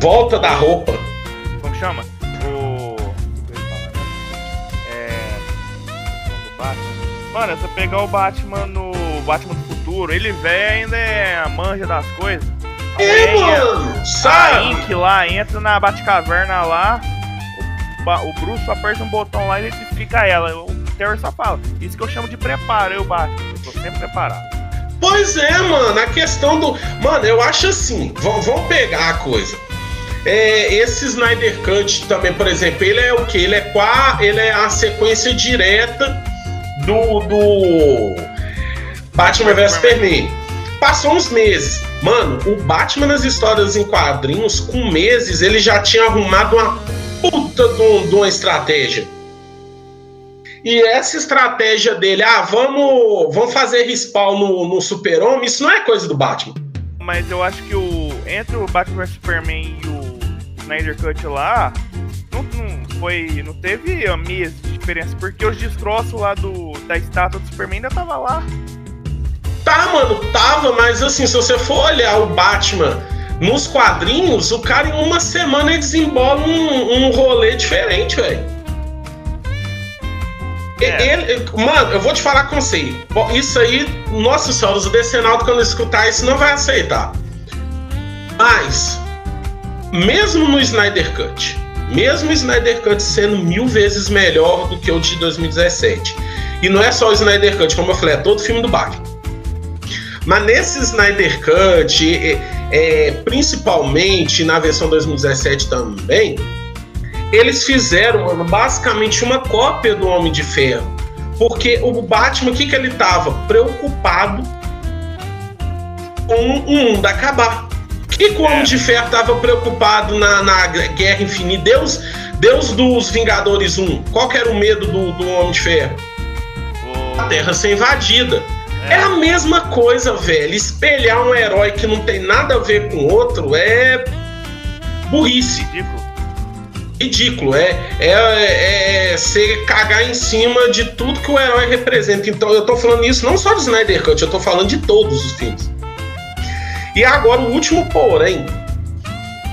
Volta da roupa. Como chama? O. É. O Batman. Mano, você pegar o Batman no Batman do futuro, ele velho ainda é a manja das coisas. É, mano! Sabe? A Ink lá, entra na Batcaverna lá, o, o Bruce aperta um botão lá e ele fica ela. O Terry só fala. Isso que eu chamo de preparo, eu bato. Eu tô sempre preparado. Pois é, mano, a questão do. Mano, eu acho assim, vamos pegar a coisa. É, esse Snyder Cut também, por exemplo, ele é o que? Ele é qua, ele é a sequência direta do, do Batman vs Superman. Passou uns meses. Mano, o Batman nas histórias em quadrinhos, com meses, ele já tinha arrumado uma puta de, uma estratégia. E essa estratégia dele, ah, vamos, vamos fazer respawn no, no Super-Homem, isso não é coisa do Batman. Mas eu acho que o entre o Batman vs Superman e o Snyder Cut lá, não, não foi, não teve meses de diferença, porque os destroços lá do, da estátua do Superman ainda tava lá. Tá, mano, tava, mas assim, se você for olhar o Batman nos quadrinhos, o cara em uma semana ele desembola um, um rolê diferente, velho. É. Ele, mano, eu vou te falar com você. Isso aí, nossa senhora, o Decenaldo, quando escutar isso, não vai aceitar. Mas, mesmo no Snyder Cut, mesmo o Snyder Cut sendo mil vezes melhor do que o de 2017, e não é só o Snyder Cut, como eu falei, é todo filme do Batman. Mas nesse Snyder Cut, é, é, principalmente na versão 2017 também, eles fizeram basicamente uma cópia do Homem de Ferro. Porque o Batman, o que, que ele tava? Preocupado com o mundo acabar. O que, que o Homem de Ferro tava preocupado na, na Guerra Infinita? Deus, Deus dos Vingadores 1. Qual que era o medo do, do Homem de Ferro? A Terra ser invadida. É a mesma coisa, velho. Espelhar um herói que não tem nada a ver com outro é burrice. Ridículo. Ridículo. É, é, é você cagar em cima de tudo que o herói representa. Então eu tô falando isso não só do Snyder Cut, eu tô falando de todos os filmes. E agora o último porém,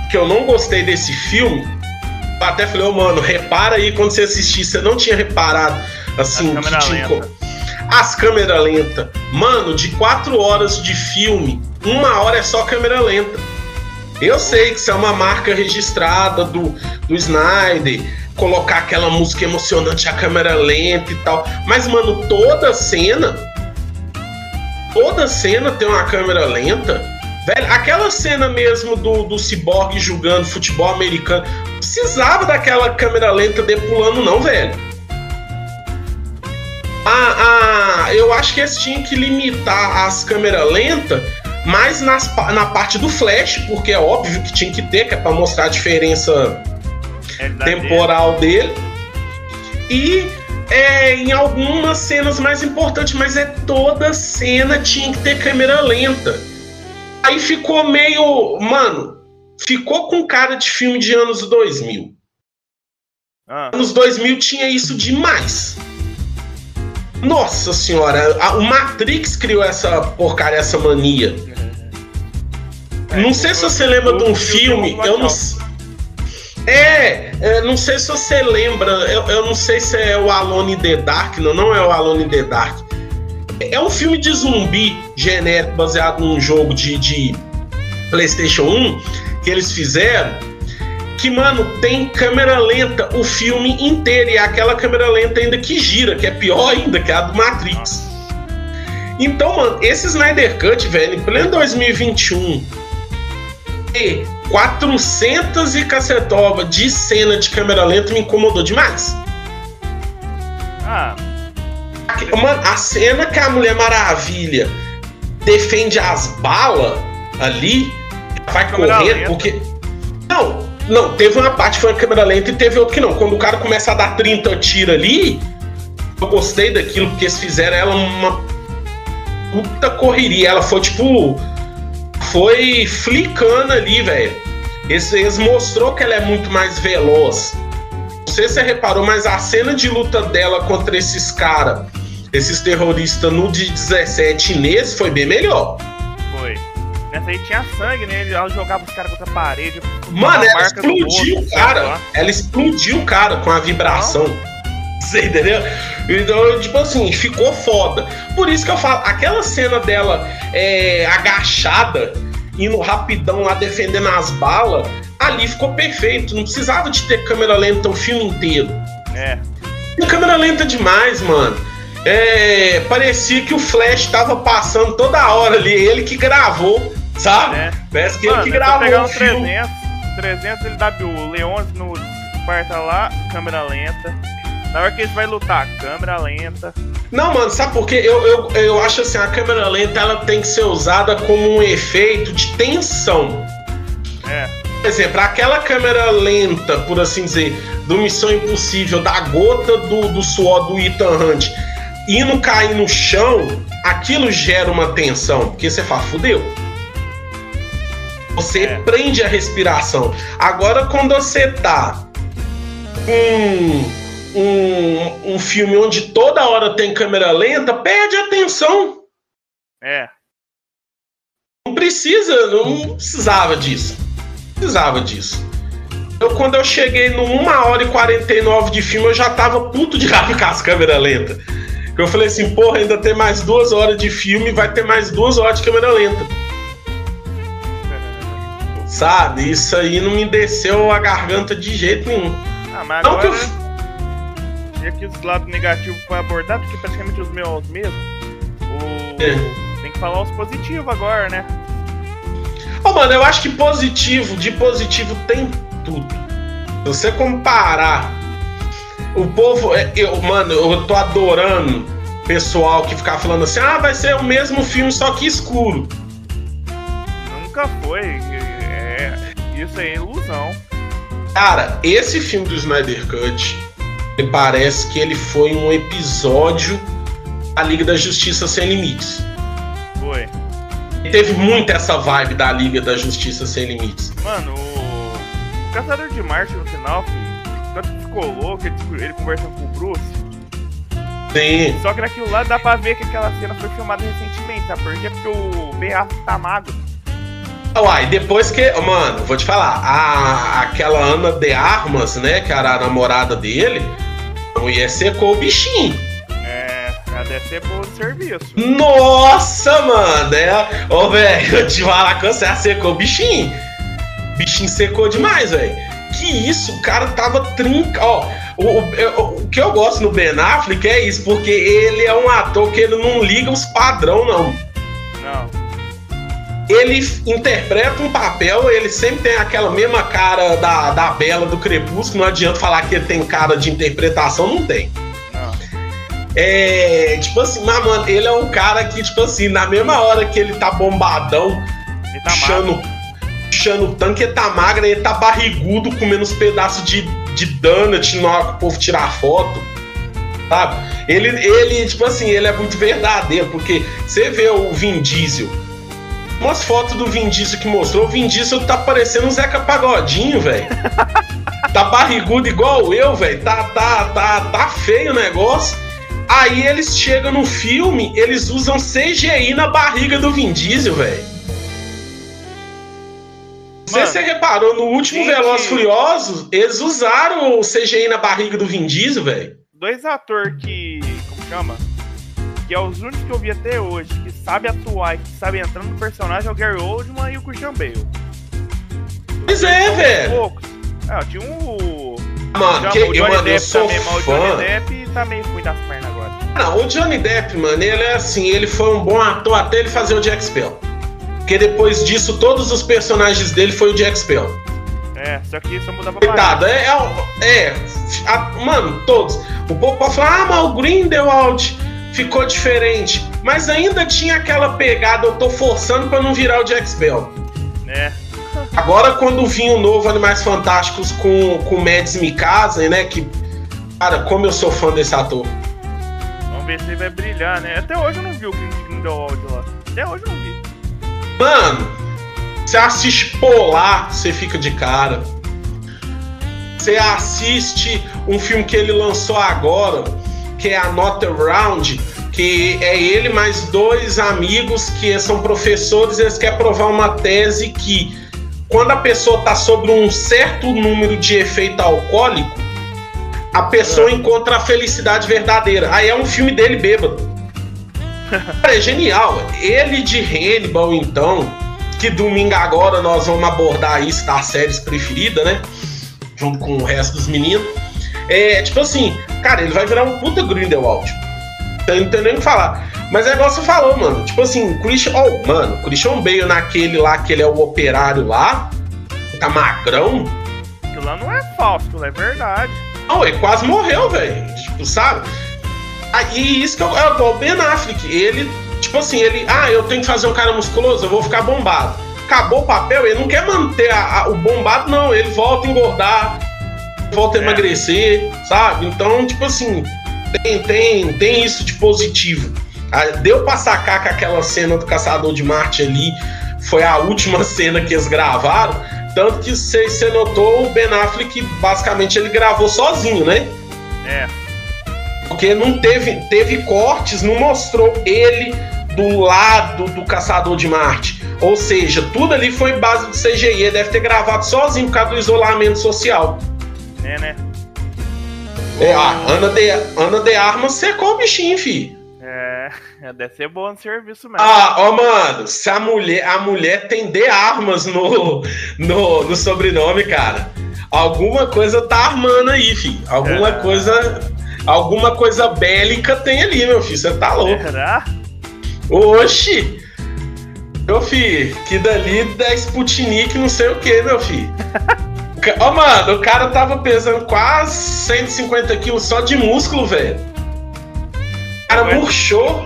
que eu não gostei desse filme, até falei, oh, mano, repara aí quando você assistir, você não tinha reparado assim, que tinha. As câmeras lentas. Mano, de quatro horas de filme, uma hora é só câmera lenta. Eu sei que isso é uma marca registrada do, do Snyder, colocar aquela música emocionante, a câmera lenta e tal. Mas, mano, toda cena. Toda cena tem uma câmera lenta. Velho, aquela cena mesmo do, do Cyborg jogando futebol americano. precisava daquela câmera lenta depulando, não, velho. Ah, ah, eu acho que eles tinham que limitar as câmeras lentas mais nas, na parte do flash, porque é óbvio que tinha que ter, que é pra mostrar a diferença é temporal dele. dele. E é, em algumas cenas mais importantes, mas é toda cena tinha que ter câmera lenta. Aí ficou meio. Mano, ficou com cara de filme de anos 2000. Ah. Anos 2000 tinha isso demais. Nossa senhora, a, o Matrix criou essa porcaria, essa mania. É, não sei se você lembra de um filme, eu não é, é, não sei se você lembra, eu, eu não sei se é o Alone in the Dark, não, não é o Alone in the Dark. É um filme de zumbi genérico baseado num jogo de, de PlayStation 1 que eles fizeram. Que, mano, tem câmera lenta o filme inteiro. E é aquela câmera lenta ainda que gira, que é pior ainda, que é a do Matrix. Então, mano, esse Snyder Cut, velho, em pleno 2021, e 400 e cacetova de cena de câmera lenta me incomodou demais. Ah. Mano, a cena que a Mulher Maravilha defende as balas ali, vai correr, porque. Não, não, teve uma parte que foi uma câmera lenta e teve outra que não. Quando o cara começa a dar 30 tiros ali, eu gostei daquilo, porque eles fizeram ela uma puta correria. Ela foi tipo. Foi flicando ali, velho. Esse, eles mostrou que ela é muito mais veloz. Não sei se você reparou, mas a cena de luta dela contra esses caras esses terroristas no de 17 nesse foi bem melhor. Nessa aí tinha sangue, né? Ela jogava os caras contra a parede. Mano, ela explodiu o cara. Ela explodiu o cara com a vibração. Não. Você entendeu? Então, tipo assim, ficou foda. Por isso que eu falo, aquela cena dela é, agachada, indo rapidão lá defendendo as balas, ali ficou perfeito. Não precisava de ter câmera lenta o filme inteiro. É. câmera lenta demais, mano é, parecia que o Flash tava passando toda hora ali, ele que gravou, sabe? É. Parece que Mano, ele que gravou. Pegar um 300, 300 ele dá o Leon no parta lá, câmera lenta. Na hora que ele vai lutar, câmera lenta. Não, mano, sabe por quê? Eu, eu, eu acho assim, a câmera lenta ela tem que ser usada como um efeito de tensão. É. Por exemplo, aquela câmera lenta, por assim dizer, do Missão Impossível, da gota do, do suor do Ethan Hunt indo cair no chão, aquilo gera uma tensão, porque você fala, fudeu. Você é. prende a respiração. Agora, quando você tá com um, um filme onde toda hora tem câmera lenta, perde a atenção. É. Não precisa, não precisava disso. Não precisava disso. Eu, quando eu cheguei no 1 hora e 49 de filme, eu já tava puto de raiva com as câmeras lentas. Eu falei assim, porra, ainda tem mais duas horas de filme, vai ter mais duas horas de câmera lenta. Sabe? Isso aí não me desceu a garganta de jeito nenhum. Ah, mas não agora... que eu... E aqui os lados negativos foi abordado, porque praticamente os meus mesmos. O... É. Tem que falar os positivos agora, né? Ô, oh, mano, eu acho que positivo, de positivo tem tudo. Se você comparar o povo, é, eu, mano, eu tô adorando pessoal que ficar falando assim: ah, vai ser o mesmo filme, só que escuro. Nunca foi. É, isso aí é ilusão. Cara, esse filme do Snyder Cut, me parece que ele foi um episódio da Liga da Justiça Sem Limites. Foi. E teve muito essa vibe da Liga da Justiça Sem Limites. Mano, o Caçador de Marte no final, filho tanto que ficou louco, ele, ele conversando com o Bruce. Sim. Só que naquilo lá dá pra ver que aquela cena foi filmada recentemente, sabe por quê? Porque o Ben Affleck tá magro. Uai, depois que. Mano, vou te falar, a, aquela Ana de Armas, né, que era a namorada dele, a mulher secou o bichinho. É, ela deve ser de serviço. Nossa, mano! É, ô, velho, eu te falar que você secou o bichinho. O bichinho secou demais, velho que isso, o cara tava trinca. Ó, o, o, o, que eu gosto no Ben Affleck é isso, porque ele é um ator que ele não liga os padrão, não. Não. Ele interpreta um papel, ele sempre tem aquela mesma cara da, da Bela do Crepúsculo, não adianta falar que ele tem cara de interpretação, não tem. Não. É, tipo assim, mas, mano, ele é um cara que, tipo assim, na mesma hora que ele tá bombadão, ele tá puxando, puxando o tanque, ele tá magro, ele tá barrigudo, comendo uns pedaços de, de donut na hora que o povo tirar foto, sabe? Ele, ele, tipo assim, ele é muito verdadeiro, porque você vê o Vin Diesel, umas fotos do Vin Diesel que mostrou, o Vin Diesel tá parecendo um Zeca Pagodinho, velho. tá barrigudo igual eu, velho. Tá, tá, tá, tá feio o negócio. Aí eles chegam no filme, eles usam CGI na barriga do Vin Diesel, velho. Não sei se você reparou, no último Velozes Furiosos, eles usaram o CGI na barriga do Vin Diesel, velho. Dois atores que. Como chama? Que é os únicos que eu vi até hoje, que sabe atuar e que sabe entrar no personagem é o Gary Oldman e o Christian Bale. Pois é, velho. Poucos. Ah, tinha um. Mano, que, o Johnny mano, Depp também, mas o Johnny Depp tá meio ruim das pernas agora. Não, o Johnny Depp, mano, ele é assim, ele foi um bom ator até ele fazer o Jack Spell. Porque depois disso, todos os personagens dele foi o Jack Spell. É, só que isso mudava Coitado, é, é, é a, mano, todos. O povo pode falar, ah, mas o Grindelwald ficou diferente. Mas ainda tinha aquela pegada, eu tô forçando para não virar o Jack Spell. É. Agora, quando vinha o novo Animais Fantásticos com, com Mads Mikasa, né? Que. Cara, como eu sou fã desse ator. Vamos ver se ele vai brilhar, né? Até hoje eu não vi o Grindelwald lá. Até hoje eu não vi. Mano, você assiste Polar, você fica de cara. Você assiste um filme que ele lançou agora, que é a Not Around, que é ele mais dois amigos que são professores, eles querem provar uma tese que quando a pessoa está sobre um certo número de efeito alcoólico, a pessoa é. encontra a felicidade verdadeira. Aí é um filme dele bêbado. é genial. Ele de Hannibal, então, que domingo agora nós vamos abordar isso das séries preferidas, né? Junto com o resto dos meninos. É, tipo assim, cara, ele vai virar um puta Grindelwald. Então, não tem nem o que falar. Mas é igual você falou, mano. Tipo assim, Christian. Oh, mano, Christian Bale naquele lá, que ele é o operário lá, tá magrão. Aquilo lá não é falso, aquilo é verdade. Não, ele quase morreu, velho. Tipo, sabe? Ah, e isso que é, é igual o Ben Affleck. Ele, tipo assim, ele. Ah, eu tenho que fazer um cara musculoso, eu vou ficar bombado. Acabou o papel, ele não quer manter a, a, o bombado, não. Ele volta a engordar, volta a é. emagrecer, sabe? Então, tipo assim, tem, tem, tem isso de positivo. Deu pra sacar que aquela cena do Caçador de Marte ali foi a última cena que eles gravaram. Tanto que você notou o Ben Affleck, basicamente, ele gravou sozinho, né? É. Porque não teve, teve cortes, não mostrou ele do lado do Caçador de Marte. Ou seja, tudo ali foi base do CGI. Ele deve ter gravado sozinho por causa do isolamento social. É, né? É, a Ana de, Ana de Armas secou o bichinho, fi. É, deve ser bom no serviço mesmo. Ah, ó, mano, se a mulher, a mulher tem de armas no, no, no sobrenome, cara, alguma coisa tá armando aí, fi. Alguma é. coisa. Alguma coisa bélica tem ali, meu filho. Você tá louco. Será? Oxi! Meu filho, que dali da Sputnik não sei o que, meu filho. Ó, oh, mano, o cara tava pesando quase 150 quilos só de músculo, velho. O cara Mas... murchou.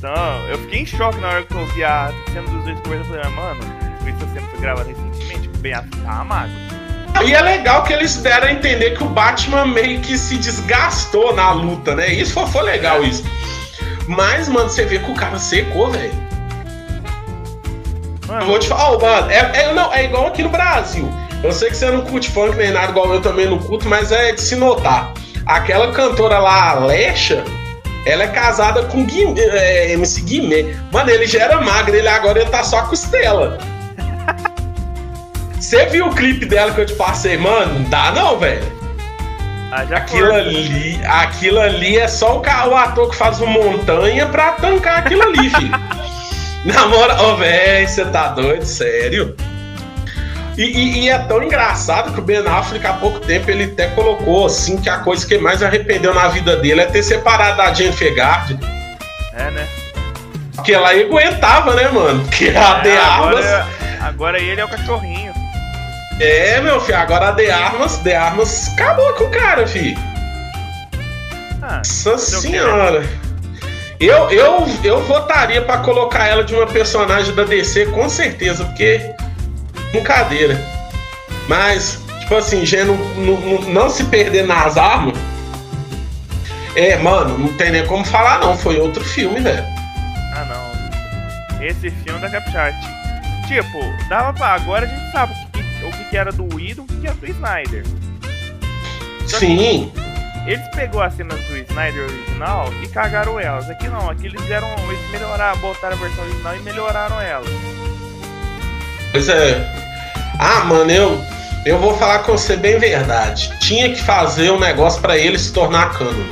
Não, eu fiquei em choque na hora que eu vi a cena dos dois conversando. Eu falei, ah, mano, essa cena foi gravada recentemente, o Ben tá amado. E é legal que eles deram a entender que o Batman meio que se desgastou na luta, né? Isso foi, foi legal, isso. Mas, mano, você vê que o cara secou, velho. Eu vou te falar, oh, mano, é, é, não, é igual aqui no Brasil. Eu sei que você não curte funk nem nada, igual eu também não curto, mas é de se notar. Aquela cantora lá, Alexa, ela é casada com Guimê, é, MC Guimê. Mano, ele já era magro, ele agora ele tá só a costela. Você viu o clipe dela que eu te passei? Mano, não dá não, velho. Ah, aquilo ali, aquilo ali é só o, o ator que faz o montanha pra tancar aquilo ali, filho. Na moral, ô, oh, velho, você tá doido, sério? E, e, e, é tão engraçado que o Ben Affleck há pouco tempo ele até colocou assim que a coisa que mais arrependeu na vida dele é ter separado da Jennifer Garden. É, né? Porque ela aguentava, né, mano? Porque a É, The Armas. agora ele é o cachorrinho. É, meu filho, agora a The Armas, The Armas acabou com o cara, filho. Ah, Nossa senhora. Eu, eu, eu votaria pra colocar ela de uma personagem da DC, com certeza, porque. Brincadeira. Mas, tipo assim, já não, não, não- se perder nas armas. É, mano, não tem nem como falar, não. Foi outro filme, velho. ah não. Esse filme da Capchat. Tipo, dava pra. Agora a gente sabe o que, o que era do Whedon e o que era do Snyder. Só Sim. Eles pegou as cenas do Snyder original e cagaram elas. Aqui não, aqui eles fizeram. Eles melhoraram, botaram a versão original e melhoraram elas. Pois é. Ah, mano, eu, eu vou falar com você bem verdade. Tinha que fazer um negócio pra ele se tornar canon.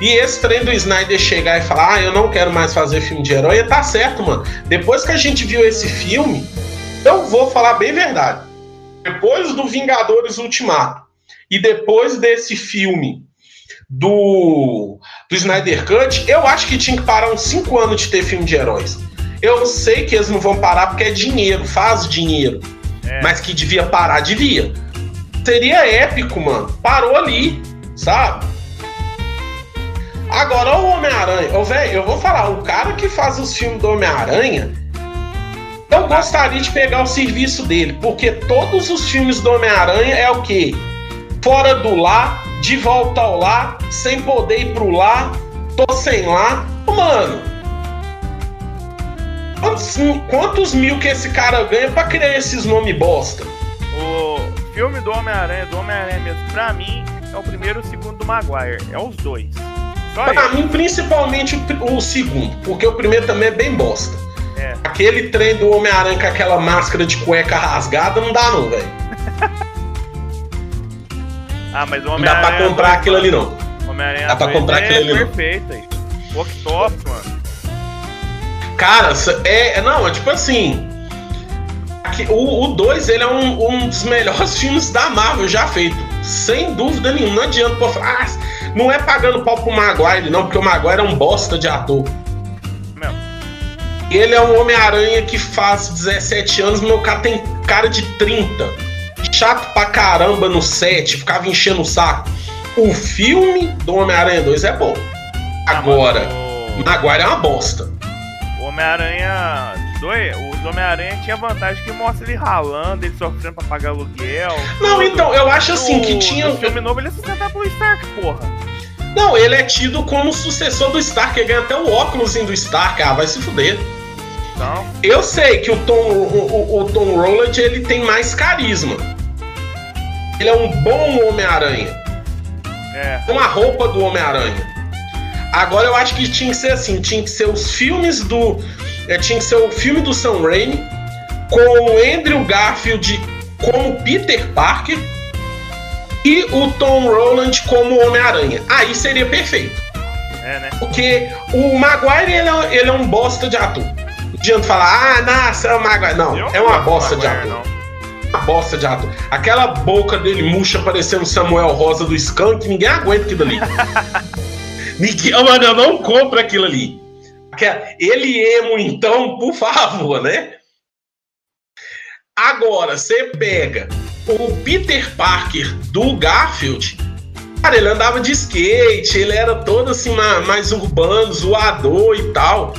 E esse trem do Snyder chegar e falar, ah, eu não quero mais fazer filme de herói, tá certo, mano. Depois que a gente viu esse filme, eu vou falar bem verdade. Depois do Vingadores Ultimato e depois desse filme do, do Snyder Cut, eu acho que tinha que parar uns 5 anos de ter filme de heróis. Eu sei que eles não vão parar porque é dinheiro, faz dinheiro. É. Mas que devia parar, devia. Seria épico, mano. Parou ali, sabe? Agora, o Homem-Aranha. Ô, velho, eu vou falar, o cara que faz os filmes do Homem-Aranha. Eu gostaria de pegar o serviço dele, porque todos os filmes do Homem-Aranha é o quê? Fora do lá, de volta ao lá, sem poder ir pro lá, tô sem lá. Ô, Mano, quantos, quantos mil que esse cara ganha pra criar esses nomes bosta? O filme do Homem-Aranha, do Homem-Aranha mesmo, pra mim, é o primeiro e o segundo do Maguire. É os dois. Só Pra ele. mim, principalmente o, o segundo, porque o primeiro também é bem bosta. É. Aquele trem do Homem-Aranha com aquela máscara de cueca rasgada não dá, não, velho. Ah, mas o Não dá pra Homem-Aranha. comprar dois, aquilo ali, não. Homem-Aranha Dá pra dois comprar é aquilo ali, não. perfeito aí. O Octopus. Cara, é, é- não, é tipo assim. aqui- o 2 ele é um, um dos melhores filmes da Marvel já feito. Sem dúvida nenhuma. Não adianta pô, falar, ah, não é pagando pau pro Maguire, não, porque o Maguire é um bosta de ator. Meu, Ele é um Homem-Aranha que faz 17 anos, meu cara tem cara de 30. Chato pra caramba no set, ficava enchendo o saco. O filme do Homem-Aranha 2 é bom. Agora, o- Maguire é uma bosta. O Homem-Aranha 2, o Homem-Aranha tinha vantagem que mostra ele ralando, ele sofrendo pra pagar aluguel. Não, tudo. então, eu acho assim No- que tinha. No filme novo ele é sustentado pelo Stark, porra. Não, ele é tido como sucessor do Stark, ele ganha até o óculos do Stark. Ah, vai se fuder. Então, Eu sei que o Tom, o, o- o Tom Holland ele tem mais carisma. Ele é um bom Homem-Aranha. é. com a roupa do Homem-Aranha. Agora eu acho que tinha que ser assim, tinha que ser os filmes do. é, tinha que ser o filme do Sam Raimi com o Andrew Garfield como Peter Parker e o Tom Holland como Homem-Aranha. Aí seria perfeito. É, né? Porque o Maguire ele é, ele é um bosta de ator. Não adianta falar, ah, nossa, é o Maguire. Não, Eu é uma bosta de ator. não. Uma bosta de ator. Aquela boca dele murcha parecendo Samuel Rosa do Skunk, ninguém aguenta aquilo ali. ninguém, oh, eu não compro aquilo ali. Ele emo, então, por favor, né? Agora, você pega o Peter Parker do Garfield. Cara, ele andava de skate, ele era todo assim, ma- mais urbano, zoador e tal.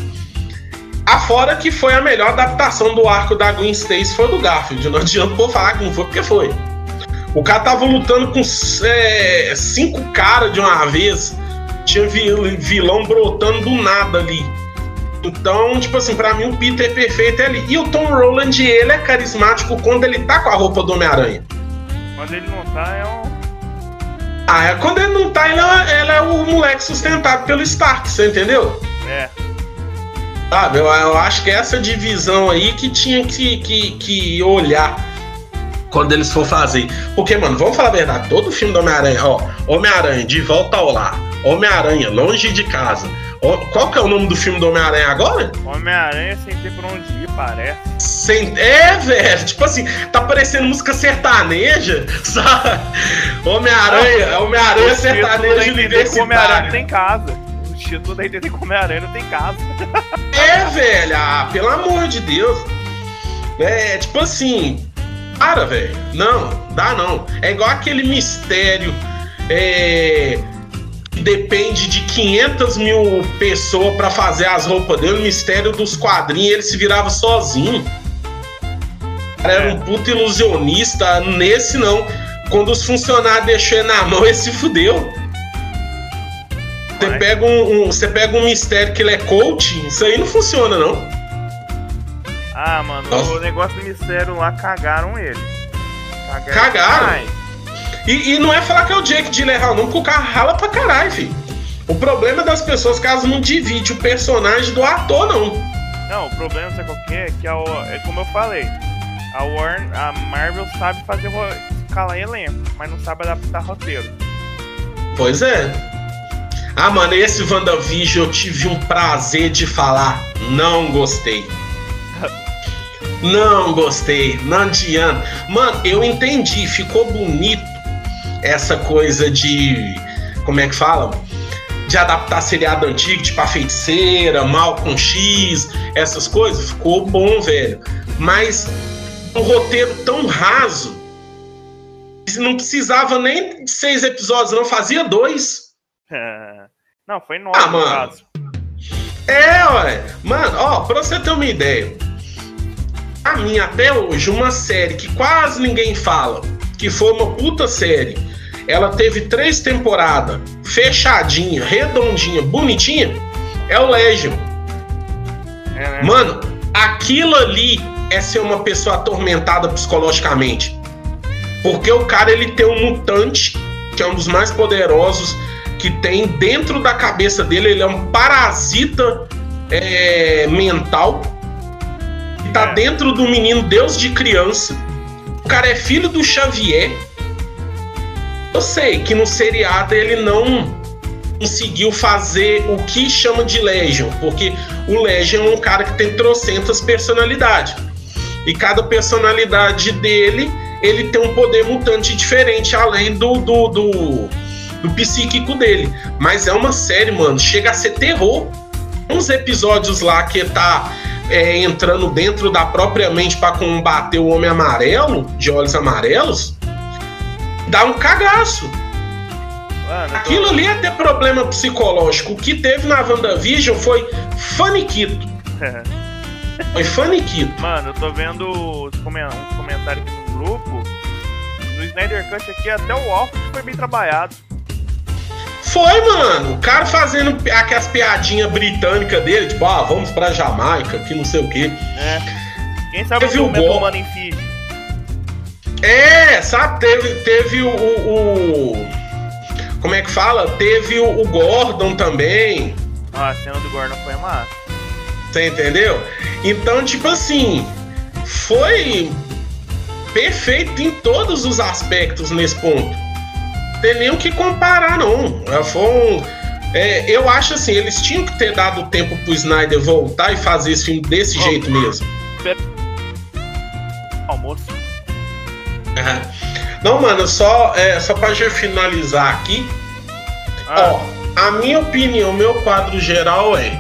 Afora que foi a melhor adaptação do arco da Gwen Stacy foi do Garfield. Não adianta pô falar que não foi, porque foi. O cara tava lutando com é, cinco caras de uma vez. Tinha vi- vilão brotando do nada ali. Então, tipo assim, pra mim o Peter é perfeito ali. E o Tom Holland, ele é carismático quando ele tá com a roupa do Homem-Aranha. Quando ele não tá, é um. Ah, é, quando ele não tá, ele é, ele é o moleque sustentado pelo Stark, você entendeu? É. Sabe, eu, eu acho que é essa divisão aí que tinha que, que, que olhar quando eles for fazer. Porque, mano, vamos falar a verdade, todo filme do Homem-Aranha, ó, Homem-Aranha, De Volta ao Lar, Homem-Aranha, Longe de Casa. Qual que é o nome do filme do Homem-Aranha agora? Homem-Aranha sem ter por onde ir, parece. Sem... É, velho, tipo assim, tá parecendo música sertaneja, sabe? Homem-Aranha, Homem-Aranha O título dá a sertanejo entender que o Homem-Aranha universitário. tem casa. O tira tudo aí dentro de Homem-Aranha, não tem casa. É, velho, ah, pelo amor de Deus. É, tipo assim, para, velho. Não, dá não. É igual aquele mistério. É, depende de 500 mil pessoas para fazer as roupas dele. O mistério dos quadrinhos, ele se virava sozinho. Cara, era um puto ilusionista. Nesse não. Quando os funcionários deixou ele na mão, ele se fudeu. Você pega um, um, você pega um mistério que ele é coach, isso aí não funciona, não. Ah, mano, Nossa. o negócio do mistério lá cagaram ele. Cagaram? cagaram. E, e, não é falar que é o Jake Gyllenhaal, não, porque o cara rala pra caralho, filho. O problema das pessoas que elas não dividem o personagem do ator, não. Não, o problema, sabe qual que é? Que a, é como eu falei, a Warner, a Marvel sabe fazer escalar elenco, mas não sabe adaptar roteiro. Pois é. Ah, mano, esse WandaVision eu tive um prazer de falar. Não gostei. Não gostei, não adianta. Mano, eu entendi, ficou bonito essa coisa de. Como é que fala? De adaptar seriado antigo, tipo a feiticeira, mal com X, essas coisas. Ficou bom, velho. Mas um roteiro tão raso. Não precisava nem de seis episódios, não fazia dois. Não, foi nove ah, mano. caso. É, ué. Mano, ó, pra você ter uma ideia. A mim, até hoje, uma série que quase ninguém fala, que foi uma puta série, ela teve três temporadas, fechadinha, redondinha, bonitinha, é o Legion. É, né? Mano, aquilo ali é ser uma pessoa atormentada psicologicamente. Porque o cara, ele tem um mutante, que é um dos mais poderosos que tem dentro da cabeça dele, ele é um parasita é, mental. Que tá é. dentro do menino Deus de criança. O cara é filho do Xavier. Eu sei que no seriado ele não conseguiu fazer o que chama de Legion, porque o Legion é um cara que tem trocentas personalidades. E cada personalidade dele, ele tem um poder mutante diferente, além do, do, do do psíquico dele. Mas é uma série, mano, chega a ser terror. Uns episódios lá que tá é, entrando dentro da própria mente para combater o Homem Amarelo, de olhos amarelos, dá um cagaço. Mano, Aquilo tô... ali é ter problema psicológico. O que teve na WandaVision foi faniquito. foi faniquito. Mano, eu tô vendo os comentários aqui no grupo. No Snyder Cut aqui, até o óculos foi bem trabalhado. Foi, mano. O cara fazendo aquelas piadinhas britânicas dele, tipo, ah, vamos pra Jamaica, que não sei o quê. É. Quem sabe teve o Gol... em Fiji? É, sabe? Teve, teve o, o, o, Como é que fala? Teve o, o Gordon também. Ah, a cena do Gordon foi massa. Você entendeu? Então, tipo assim, foi perfeito em todos os aspectos nesse ponto tem nem o que comparar, não. É, foi um, é, eu acho assim, eles tinham que ter dado tempo pro Snyder voltar e fazer esse filme desse oh, jeito mesmo. Almoço. Não, mano, só, é, só pra gente finalizar aqui. Ah. Ó, a minha opinião, meu quadro geral é.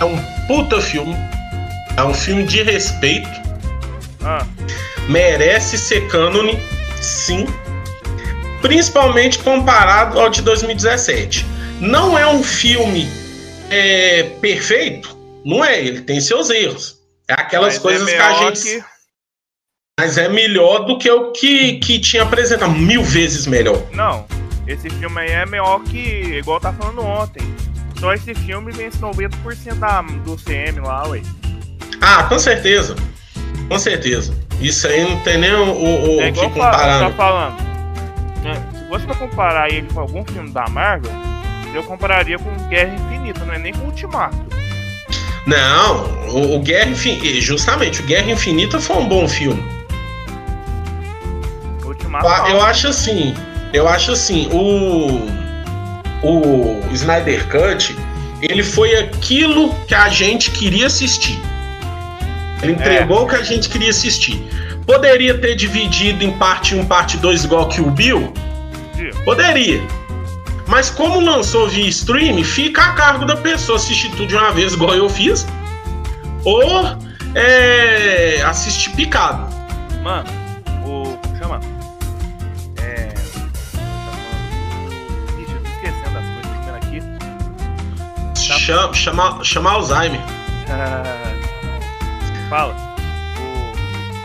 É um puta filme. É um filme de respeito. Ah. Merece ser cânone, sim principalmente comparado ao de 2017. Não é um filme é, perfeito, não é, ele tem seus erros. É aquelas Mas é coisas é que a gente. Que... Mas é melhor do que o que, que tinha apresentado, mil vezes melhor. Não, esse filme aí é melhor que, igual tá falando ontem. Só esse filme vence 90% da, do CM lá, ué. Ah, com certeza. Com certeza. Isso aí não tem nem o, o, é que comparar. Tá falando fosse pra comparar ele com algum filme da Marvel, eu compararia com Guerra Infinita, não é nem com Ultimato. Não, o, o Guerra Infinita, justamente, o Guerra Infinita foi um bom filme. Ultimato. Eu, eu acho assim, eu acho assim, o o Snyder Cut, ele foi aquilo que a gente queria assistir. Ele entregou é. o que a gente queria assistir. Poderia ter dividido em parte 1, parte 2, igual que o Bill? Poderia. Mas como lançou via stream, fica a cargo da pessoa assistir tudo de uma vez, igual eu fiz, ou é, assistir picado. Mano, o. Chama. É. Ixi, eu tô esquecendo das coisas que aqui. Chama, chama, chama Alzheimer. Fala.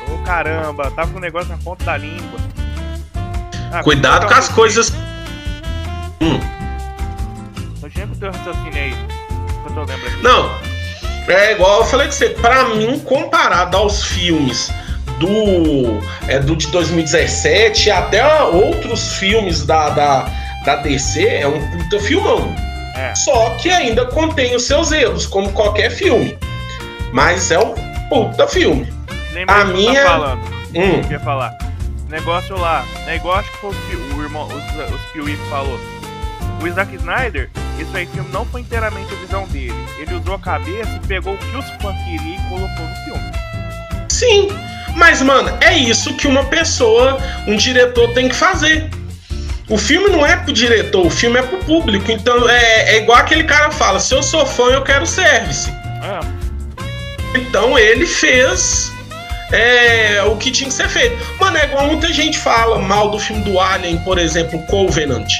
Ô, ô, caramba, tava com um negócio na ponta da língua. Ah, Cuidado com as coisas. Hum. Teu raciocínio aí. que Eu tô lembrando aqui. Não, é igual eu falei que você, pra mim, comparado aos filmes do, é, do de 2017 até outros filmes da, da, da DC, é um puta filmão. É. Só que ainda contém os seus erros, como qualquer filme. Mas é um puta filme. Lembra A que minha- Tá falando. Hum, Eu ia falar. Negócio lá, é igual acho que foi o, Pi- o irmão, os, os Piuí que falou. O Zack Snyder, isso aí filme não foi inteiramente a visão dele. Ele usou a cabeça e pegou o que os fãs queriam e colocou no filme. sim. Mas, mano, é isso que uma pessoa, um diretor tem que fazer. O filme não é pro diretor, o filme é pro público. Então é, é igual aquele cara fala: se eu sou fã, eu quero service. Ah, Então ele fez é, o que tinha que ser feito. Mano, é igual muita gente fala mal do filme do Alien, por exemplo, Covenant.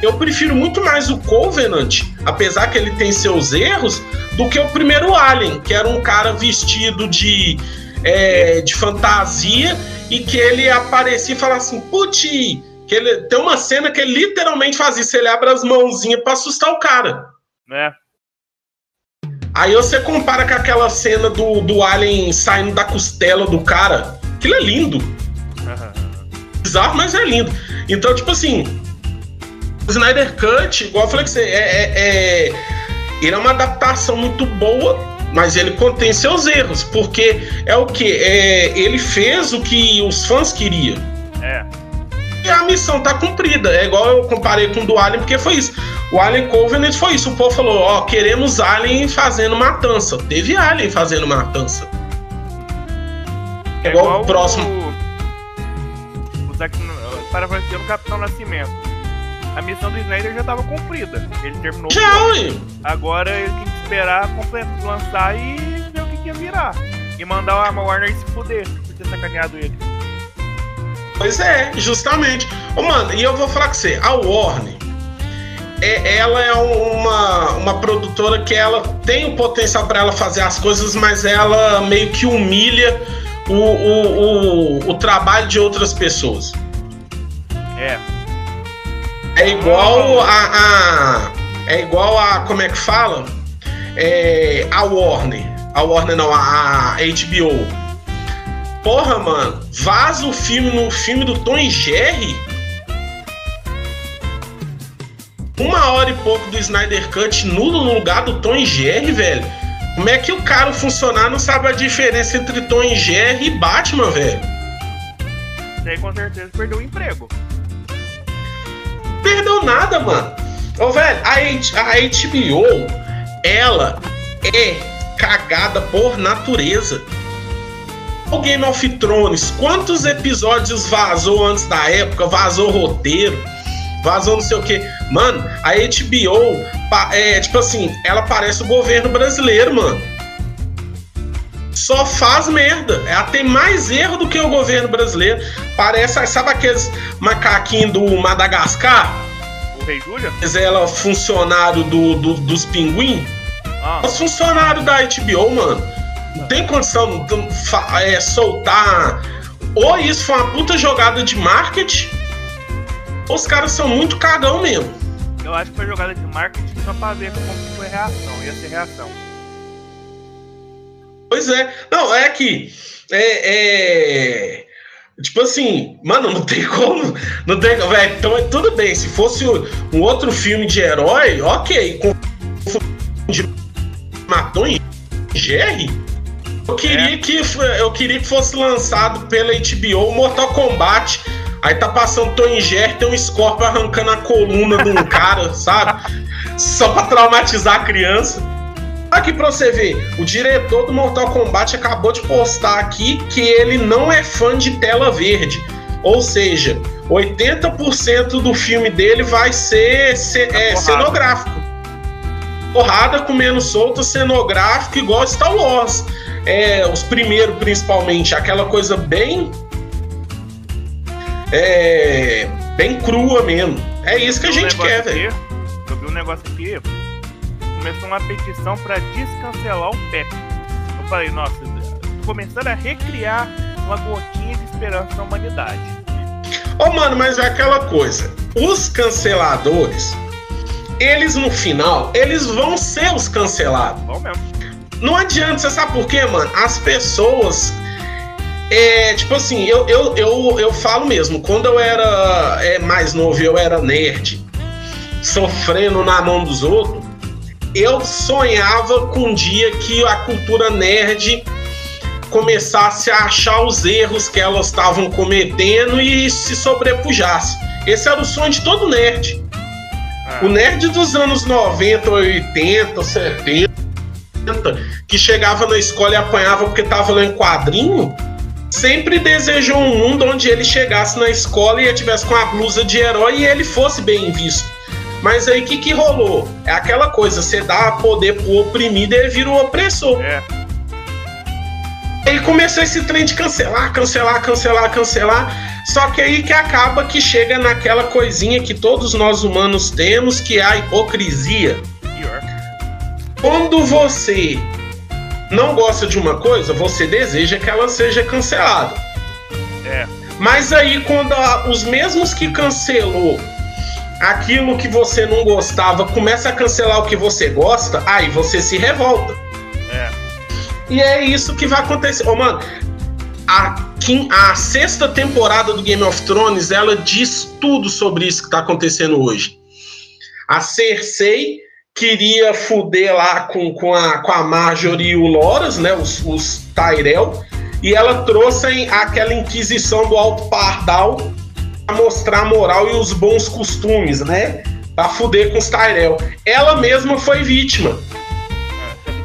Eu prefiro muito mais o Covenant, apesar que ele tem seus erros, do que o primeiro Alien, que era um cara vestido de, é, de fantasia e que ele aparecia e falava assim: putz, que tem uma cena que ele literalmente faz isso, ele abre as mãozinhas pra assustar o cara. né? Aí você compara com aquela cena do, do Alien saindo da costela do cara. Aquilo é lindo. Bizarro, mas é lindo. Então, tipo assim, o Snyder Cut, igual eu falei que você, é, é, é- ele é uma adaptação muito boa, mas ele contém seus erros, porque é o que? É, ele fez o que os fãs queriam. É. E a missão tá cumprida. É igual eu comparei com o do Alien, porque foi isso. O Alien Covenant foi isso. O povo falou: ó, queremos Alien fazendo matança. Teve Alien fazendo matança. É igual o próximo. O, o Zack, parafraseando o Capitão Nascimento. A missão do Snyder já tava cumprida. Ele terminou o Já, ué. Agora ele tem que esperar completo lançar e ver o que, que ia virar. E mandar a Warner se fuder por ter sacaneado ele. Pois é, justamente. Ô, mano, e eu vou falar com você: a Warner. É, ela é uma, uma produtora que ela tem o potencial para ela fazer as coisas, mas ela meio que humilha o, o, o, o trabalho de outras pessoas. É. É igual a, a- É igual a. Como é que fala? É, a Warner. A Warner não, a, a HBO. Porra, mano, vaza o filme no filme do Tom e Jerry. Uma hora e pouco do Snyder Cut nulo no lugar do Tom e Jerry, velho. Como é que o cara, o funcionário, não sabe a diferença entre Tom e Jerry e Batman, velho? Isso aí com certeza perdeu o emprego. perdeu nada, mano. Ô, velho, a, H- a HBO, ela é cagada por natureza. O Game of Thrones, quantos episódios vazou antes da época? Vazou roteiro, vazou não sei o que. Mano, a HBO, é tipo assim, ela parece o governo brasileiro, mano. Só faz merda. Ela tem mais erro do que o governo brasileiro. Parece, sabe aqueles macaquinhos do Madagascar? O Rei Júlia? Mas ela funcionário do, do- dos pinguim? Ah, Os funcionários da HBO, mano. Não tem condição de é, soltar. Ou isso foi uma puta jogada de marketing, ou os caras são muito cagão mesmo. eu acho que foi jogada de marketing só pra ver como foi a reação. Ia ser reação. Pois é. Não, é que. É. é, Tipo assim, mano, não tem como. Não tem. Velho, então é tudo bem. Se fosse um outro filme de herói, ok. Com matou em Jerry. Eu queria, É. que, eu queria que fosse lançado pela HBO Mortal Kombat. Aí tá passando Tom e Jerry, tem um Scorpio arrancando a coluna de um cara, sabe? Só pra traumatizar a criança. Aqui pra você ver, o diretor do Mortal Kombat acabou de postar aqui que ele não é fã de tela verde. Ou seja, 80% do filme dele vai ser, ser é, cenográfico. Porrada comendo solta, cenográfico, igual Star Wars. É, os primeiros, principalmente, aquela coisa bem. É, bem crua mesmo. É isso que a gente quer, velho. Eu vi um negócio aqui. Começou uma petição para descancelar o PEC. Eu falei, nossa, começando a recriar uma gotinha de esperança na humanidade. Ô, oh, mano, mas é aquela coisa. Os canceladores, eles no final, eles vão ser os cancelados. Bom mesmo. Não adianta, você sabe por quê, mano? As pessoas. É, tipo assim, eu, eu, eu, eu falo mesmo, quando eu era é, mais novo, eu era nerd, sofrendo na mão dos outros, eu sonhava com um dia que a cultura nerd começasse a achar os erros que elas estavam cometendo e se sobrepujasse. Esse era o sonho de todo nerd. O nerd dos anos 90, 80, 70, que chegava na escola e apanhava porque estava lendo quadrinho, sempre desejou um mundo onde ele chegasse na escola e tivesse com a blusa de herói e ele fosse bem visto. Mas aí o que, que rolou? É aquela coisa, você dá poder pro oprimido e ele vira o opressor. É. Aí começou esse trem de cancelar, cancelar, cancelar, cancelar. Só que aí que acaba que chega naquela coisinha que todos nós humanos temos, que é a hipocrisia. Quando você não gosta de uma coisa, você deseja que ela seja cancelada. É. Mas aí quando a, os mesmos que cancelou aquilo que você não gostava começa a cancelar o que você gosta, aí você se revolta. E é isso que vai acontecer. Ô, oh, mano, a, a sexta temporada do Game of Thrones, ela diz tudo sobre isso que tá acontecendo hoje. A Cersei queria fuder lá com, com, a, com a Marjorie e o Loras, né, os, os Tyrell, e ela trouxe aquela inquisição do Alto Pardal para mostrar a moral e os bons costumes, né, pra fuder com os Tyrell. Ela mesma foi vítima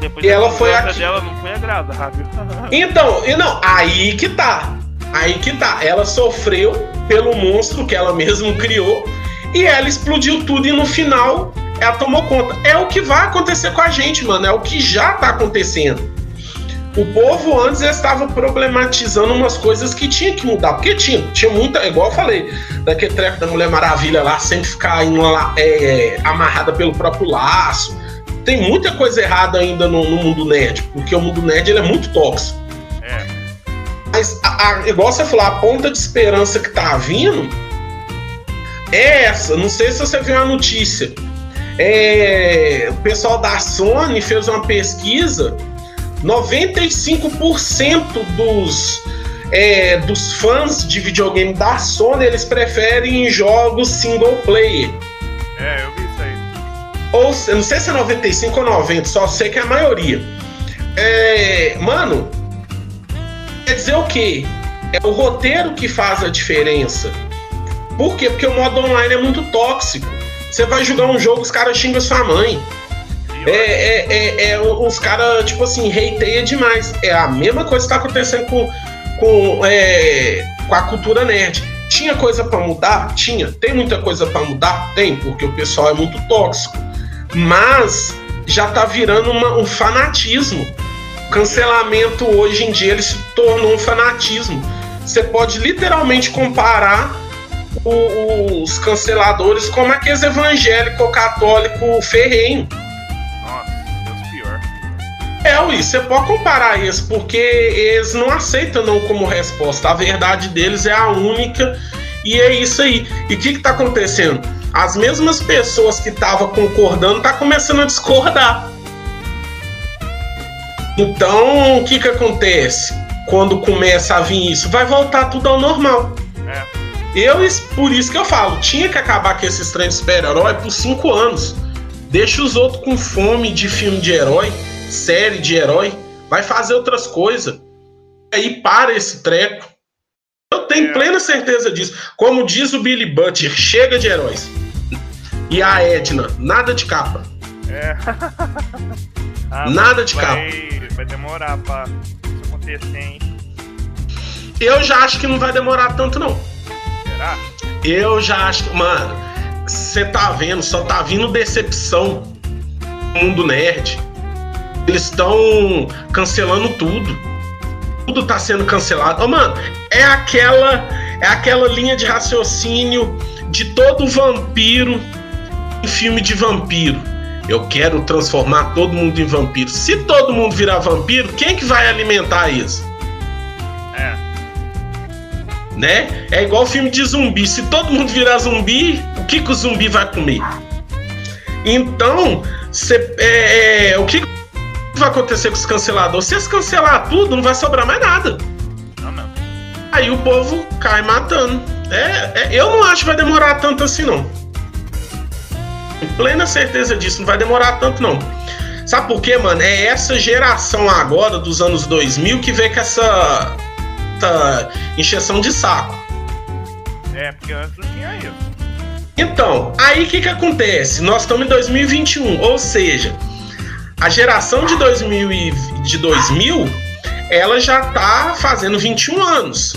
depois e ela foi aqui. dela não foi agradável. então, e não, aí que tá. Aí que tá. Ela sofreu pelo monstro que ela mesma criou e ela explodiu tudo e no final ela tomou conta. É o que vai acontecer com a gente, mano. É o que já tá acontecendo. O povo antes estava problematizando umas coisas que tinha que mudar. Porque tinha, tinha muita, igual eu falei, daquele treco da Mulher Maravilha lá, sempre ficar indo lá, é, amarrada pelo próprio laço tem muita coisa errada ainda no, no mundo nerd, porque o mundo nerd ele é muito tóxico. É. Mas, a, a, igual você falou, a ponta de esperança que tá vindo é essa. Não sei se você viu a notícia. É, o pessoal da Sony fez uma pesquisa. 95% dos, é, dos fãs de videogame da Sony eles preferem jogos single player. É, eu vi ou eu não sei se é 95 ou 90, só sei que é a maioria. É, mano, quer dizer o quê? É o roteiro que faz a diferença. Por quê? Porque o modo online é muito tóxico. Você vai jogar um jogo, os caras xingam sua mãe. É, é, é, é os caras, tipo assim, reiteia demais. É a mesma coisa que tá acontecendo com, com, é, com a cultura nerd. Tinha coisa para mudar? Tinha. Tem muita coisa para mudar? Tem, porque o pessoal é muito tóxico mas já está virando uma, um fanatismo. O cancelamento hoje em dia ele se tornou um fanatismo. Você pode literalmente comparar o, os canceladores como aqueles evangélico católico ferrenho. É, Luiz, você pode comparar isso, porque eles não aceitam não como resposta. A verdade deles é a única e é isso aí. E o que está acontecendo? As mesmas pessoas que estavam concordando tá começando a discordar. Então, o que que acontece quando começa a vir isso? Vai voltar tudo ao normal. É. Eu, por isso que eu falo, tinha que acabar com esses trem de super-herói por cinco anos. Deixa os outros com fome de filme de herói, série de herói, vai fazer outras coisas. Aí para esse treco. Eu tenho é. plena certeza disso. Como diz o Billy Butcher, chega de heróis. E a Edna, nada de capa. É. ah, nada de vai, capa. Vai demorar pra isso acontecer, hein? Eu já acho que não vai demorar tanto, não. Será? Eu já acho que, mano, você tá vendo, só tá vindo decepção no mundo nerd. Eles estão cancelando tudo. Tudo tá sendo cancelado. Ô, mano, é aquela é aquela linha de raciocínio de todo vampiro filme de vampiro. Eu quero transformar todo mundo em vampiro. Se todo mundo virar vampiro, quem que vai alimentar isso? É. Né? É igual filme de zumbi. Se todo mundo virar zumbi, o que, que o zumbi vai comer? Então, cê, é, é, o que vai acontecer com os canceladores? Se eles cancelar tudo, não vai sobrar mais nada. Não, não. Aí o povo cai matando. É, é, eu não acho que vai demorar tanto assim, não. Tenho plena certeza disso, não vai demorar tanto, não. Sabe por quê, mano? É essa geração agora, dos anos 2000, que vem com essa, essa encheção de saco. É, porque antes não tinha isso. Então, aí o que, que acontece? Nós estamos em 2021, ou seja, a geração de 2000, e, de 2000 ela já tá fazendo 21 anos.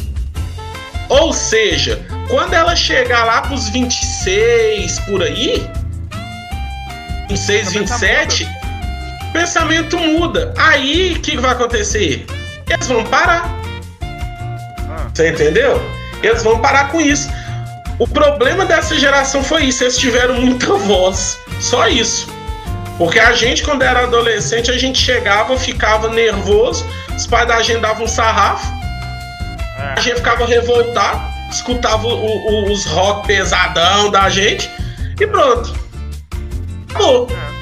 Ou seja, quando ela chegar lá pros 26 por aí, 26, 27, o pensamento muda. Aí o que vai acontecer? Eles vão parar. Ah, Você entendeu? Eles vão parar com isso. O problema dessa geração foi isso, eles tiveram muita voz. Só isso. Porque a gente, quando era adolescente, a gente chegava, ficava nervoso, os pais da gente davam um sarrafo, a é. gente ficava revoltado, escutava o- o- os rock pesadão da gente e pronto. Acabou. é.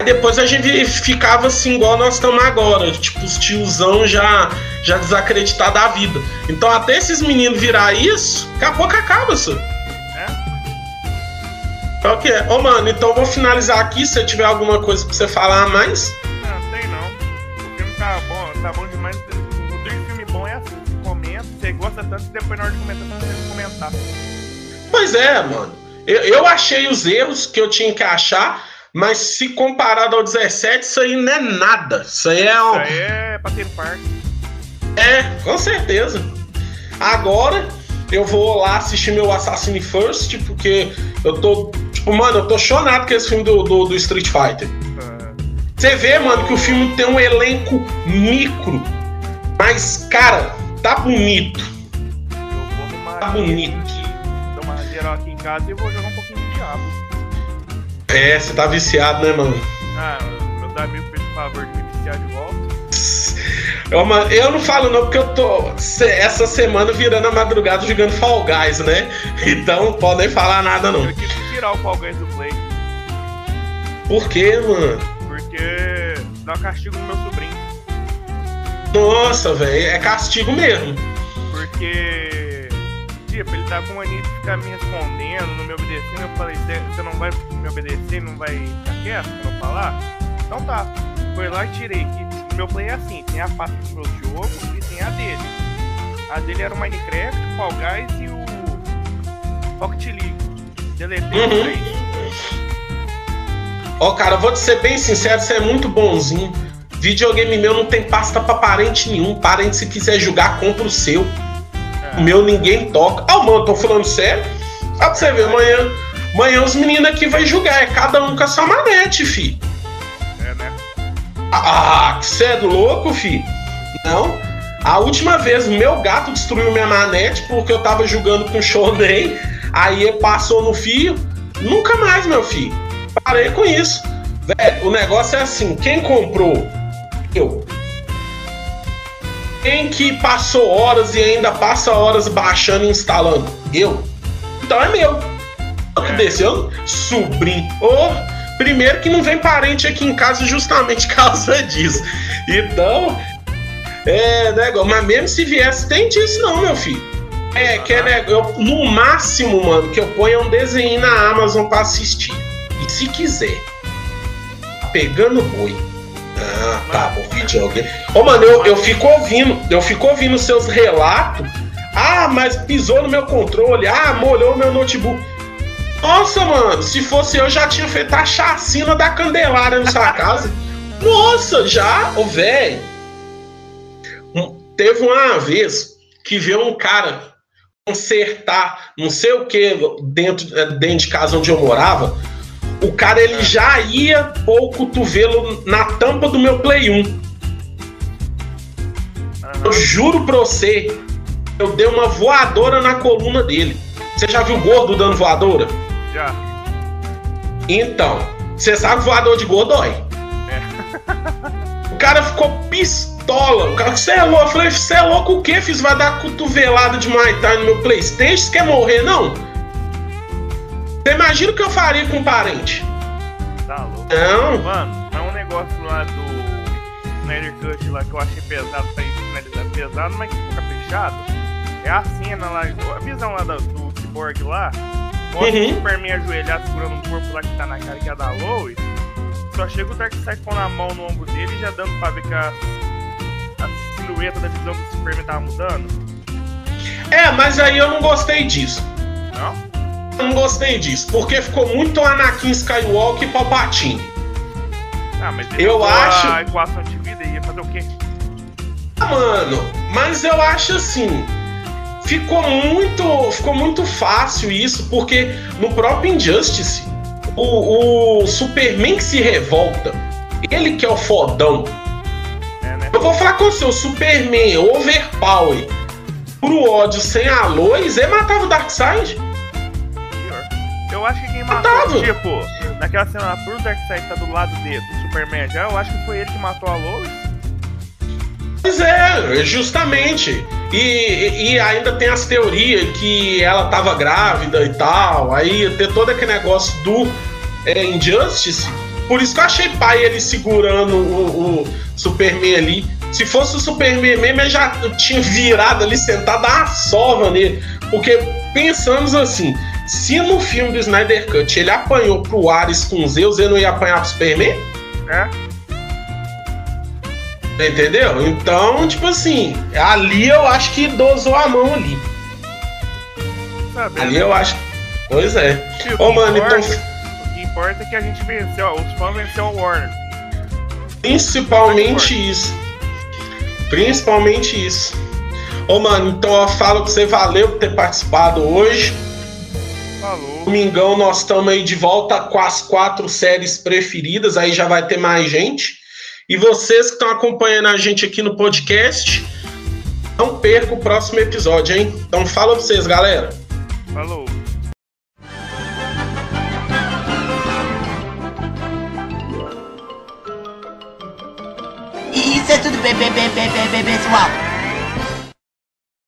Aí Depois a gente ficava assim, igual nós estamos agora, tipo, os tiozão já, já desacreditado da vida. Então, até esses meninos virar isso, daqui a pouco acaba, senhor. É? É o que é? Ô, mano, então eu vou finalizar aqui. Se tiver alguma coisa pra você falar a mais. Não, sei não. O filme tá bom, tá bom demais. O de filme bom é assim, você comenta, você gosta tanto que depois na hora de comentar, você tem que comentar. Pois é, mano. Eu, eu achei os erros que eu tinha que achar, mas se comparado ao 17, isso aí não é nada. Isso aí é um. Isso aí é pra ter parque. É, com certeza. Agora eu vou lá assistir meu Assassin's First, porque eu tô. Tipo, mano, eu tô chonado com esse filme do, do, do Street Fighter. Ah, Você vê, mano, que o filme tem um elenco micro. Mas, cara, tá bonito. Tá aqui, bonito. Casa e vou jogar um pouquinho de diabo. É, você tá viciado, né, mano? Ah, meus amigos fez o favor de me viciar de volta. Eu, mano, eu não falo não, porque eu tô essa semana virando a madrugada jogando Fall Guys, né? Então podem falar nada não. Eu tive que tirar o Fall Guys do Play, Por quê, mano? porque dá castigo no meu sobrinho. Nossa, velho, é castigo mesmo. Porque, tipo, ele tá com mania de ficar me respondendo, não me obedecendo. Eu falei, "Cê- você não vai me obedecer, não vai ficar quieto quando eu falar? Então tá. Foi lá e tirei. Que meu play é assim, tem a pasta do meu jogo e tem a dele. A dele era o Minecraft, o Fall Guys e o Rocket League. Deletei Uhum. três. Ó, cara, eu vou te ser bem sincero, você é muito bonzinho. Videogame meu não tem pasta pra parente nenhum. Parente, se quiser jogar, compra o seu. O meu ninguém toca. Ah, mano, tô falando sério. Só pra você ver, amanhã, amanhã os meninos aqui vão jogar. É cada um com a sua manete, fi. É, né? Ah, que cê é louco, fi? Não. A última vez, meu gato destruiu minha manete porque eu tava jogando com o Shonen. Aí passou no fio. Nunca mais, meu filho. Parei com isso. Velho, o negócio é assim: quem comprou? Eu. Quem que passou horas e ainda passa horas baixando e instalando? Eu. Então é meu. É. desceu, sobrinho. Ô, primeiro que não vem parente aqui em casa justamente por causa disso. Então, é negócio. Mas mesmo se viesse, tem disso não, meu filho. É, que é nego- eu, no máximo, mano, que eu ponho é um desenho na Amazon pra assistir. E se quiser, tá pegando boi. Ah, tá bom, videogame. Ô, mano, eu, eu fico ouvindo, eu fico ouvindo seus relatos. Ah, mas pisou no meu controle. Ah, molhou meu notebook. Nossa, mano, se fosse eu, já tinha feito a chacina da Candelária na sua casa. Nossa, já, ô velho. Um- Teve uma vez que veio um cara consertar não sei o que dentro, dentro de casa onde eu morava, o cara ele já ia pôr o cotovelo na tampa do meu Play 1. Eu juro pra você, eu dei uma voadora na coluna dele. Você já viu gordo dando voadora? Já. Então, você sabe voador de gordo dói. É. o cara ficou pistola. O cara, você é louco? Eu falei, você é louco o quê? Fiz, vai dar cotovelada de Muay Thai no meu Playstation? Você quer morrer, não? Você imagina o que eu faria com um parente? Tá louco. Não. Mano, é um negócio lá do Snyder Cut lá que eu achei pesado pra finalizar pesado, mas que fica fechado. É a cena lá, a visão lá do, do Cyborg lá, mostra uhum. o Superman ajoelhado segurando um corpo lá que tá na cara que é da Lois. Só chega o Darkseid com a mão no ombro dele e já dando pra ver que a, a silhueta da visão do Superman tava mudando. É, mas aí eu não gostei disso. Não? Não gostei disso, porque ficou muito Anakin Skywalker e Palpatine. Ah, mas eu acho. A equação de vida ia fazer o quê? Ah, mano, mas eu acho assim. Ficou muito, ficou muito fácil isso, porque no próprio Injustice, o, o Superman que se revolta, ele que é o fodão. É, né? Eu vou falar com você, o Superman, overpower, pro ódio sem a Lois, ele matava o Darkseid. Eu acho que quem matou, tipo, naquela cena pro Darkseid tá do lado dele, do Superman já, eu acho que foi ele que matou a Lois. Pois é, justamente. E, e ainda tem as teorias que ela tava grávida e tal. Aí ter todo aquele negócio do é, Injustice. Por isso que eu achei pai ele segurando o, o Superman ali. Se fosse o Superman mesmo, ele já tinha virado ali, sentado a sova nele. Porque pensamos assim, se no filme do Snyder Cut ele apanhou pro Ares com Zeus, ele não ia apanhar pro Superman? É. Entendeu? Então, tipo assim, ali eu acho que dosou a mão ali. ali eu acho. Pois é. Ô, oh, mano, importa, então. O que importa é que a gente venceu, os fãs venceu o Warner. Principalmente isso. Principalmente isso. Ô, mano, então eu falo que você valeu por ter participado hoje. Falou. Domingão nós estamos aí de volta com as quatro séries preferidas, aí já vai ter mais gente. E vocês que estão acompanhando a gente aqui no podcast, não perca o próximo episódio, hein? Então fala pra vocês, galera. Falou. Isso é tudo bem, bem, pessoal.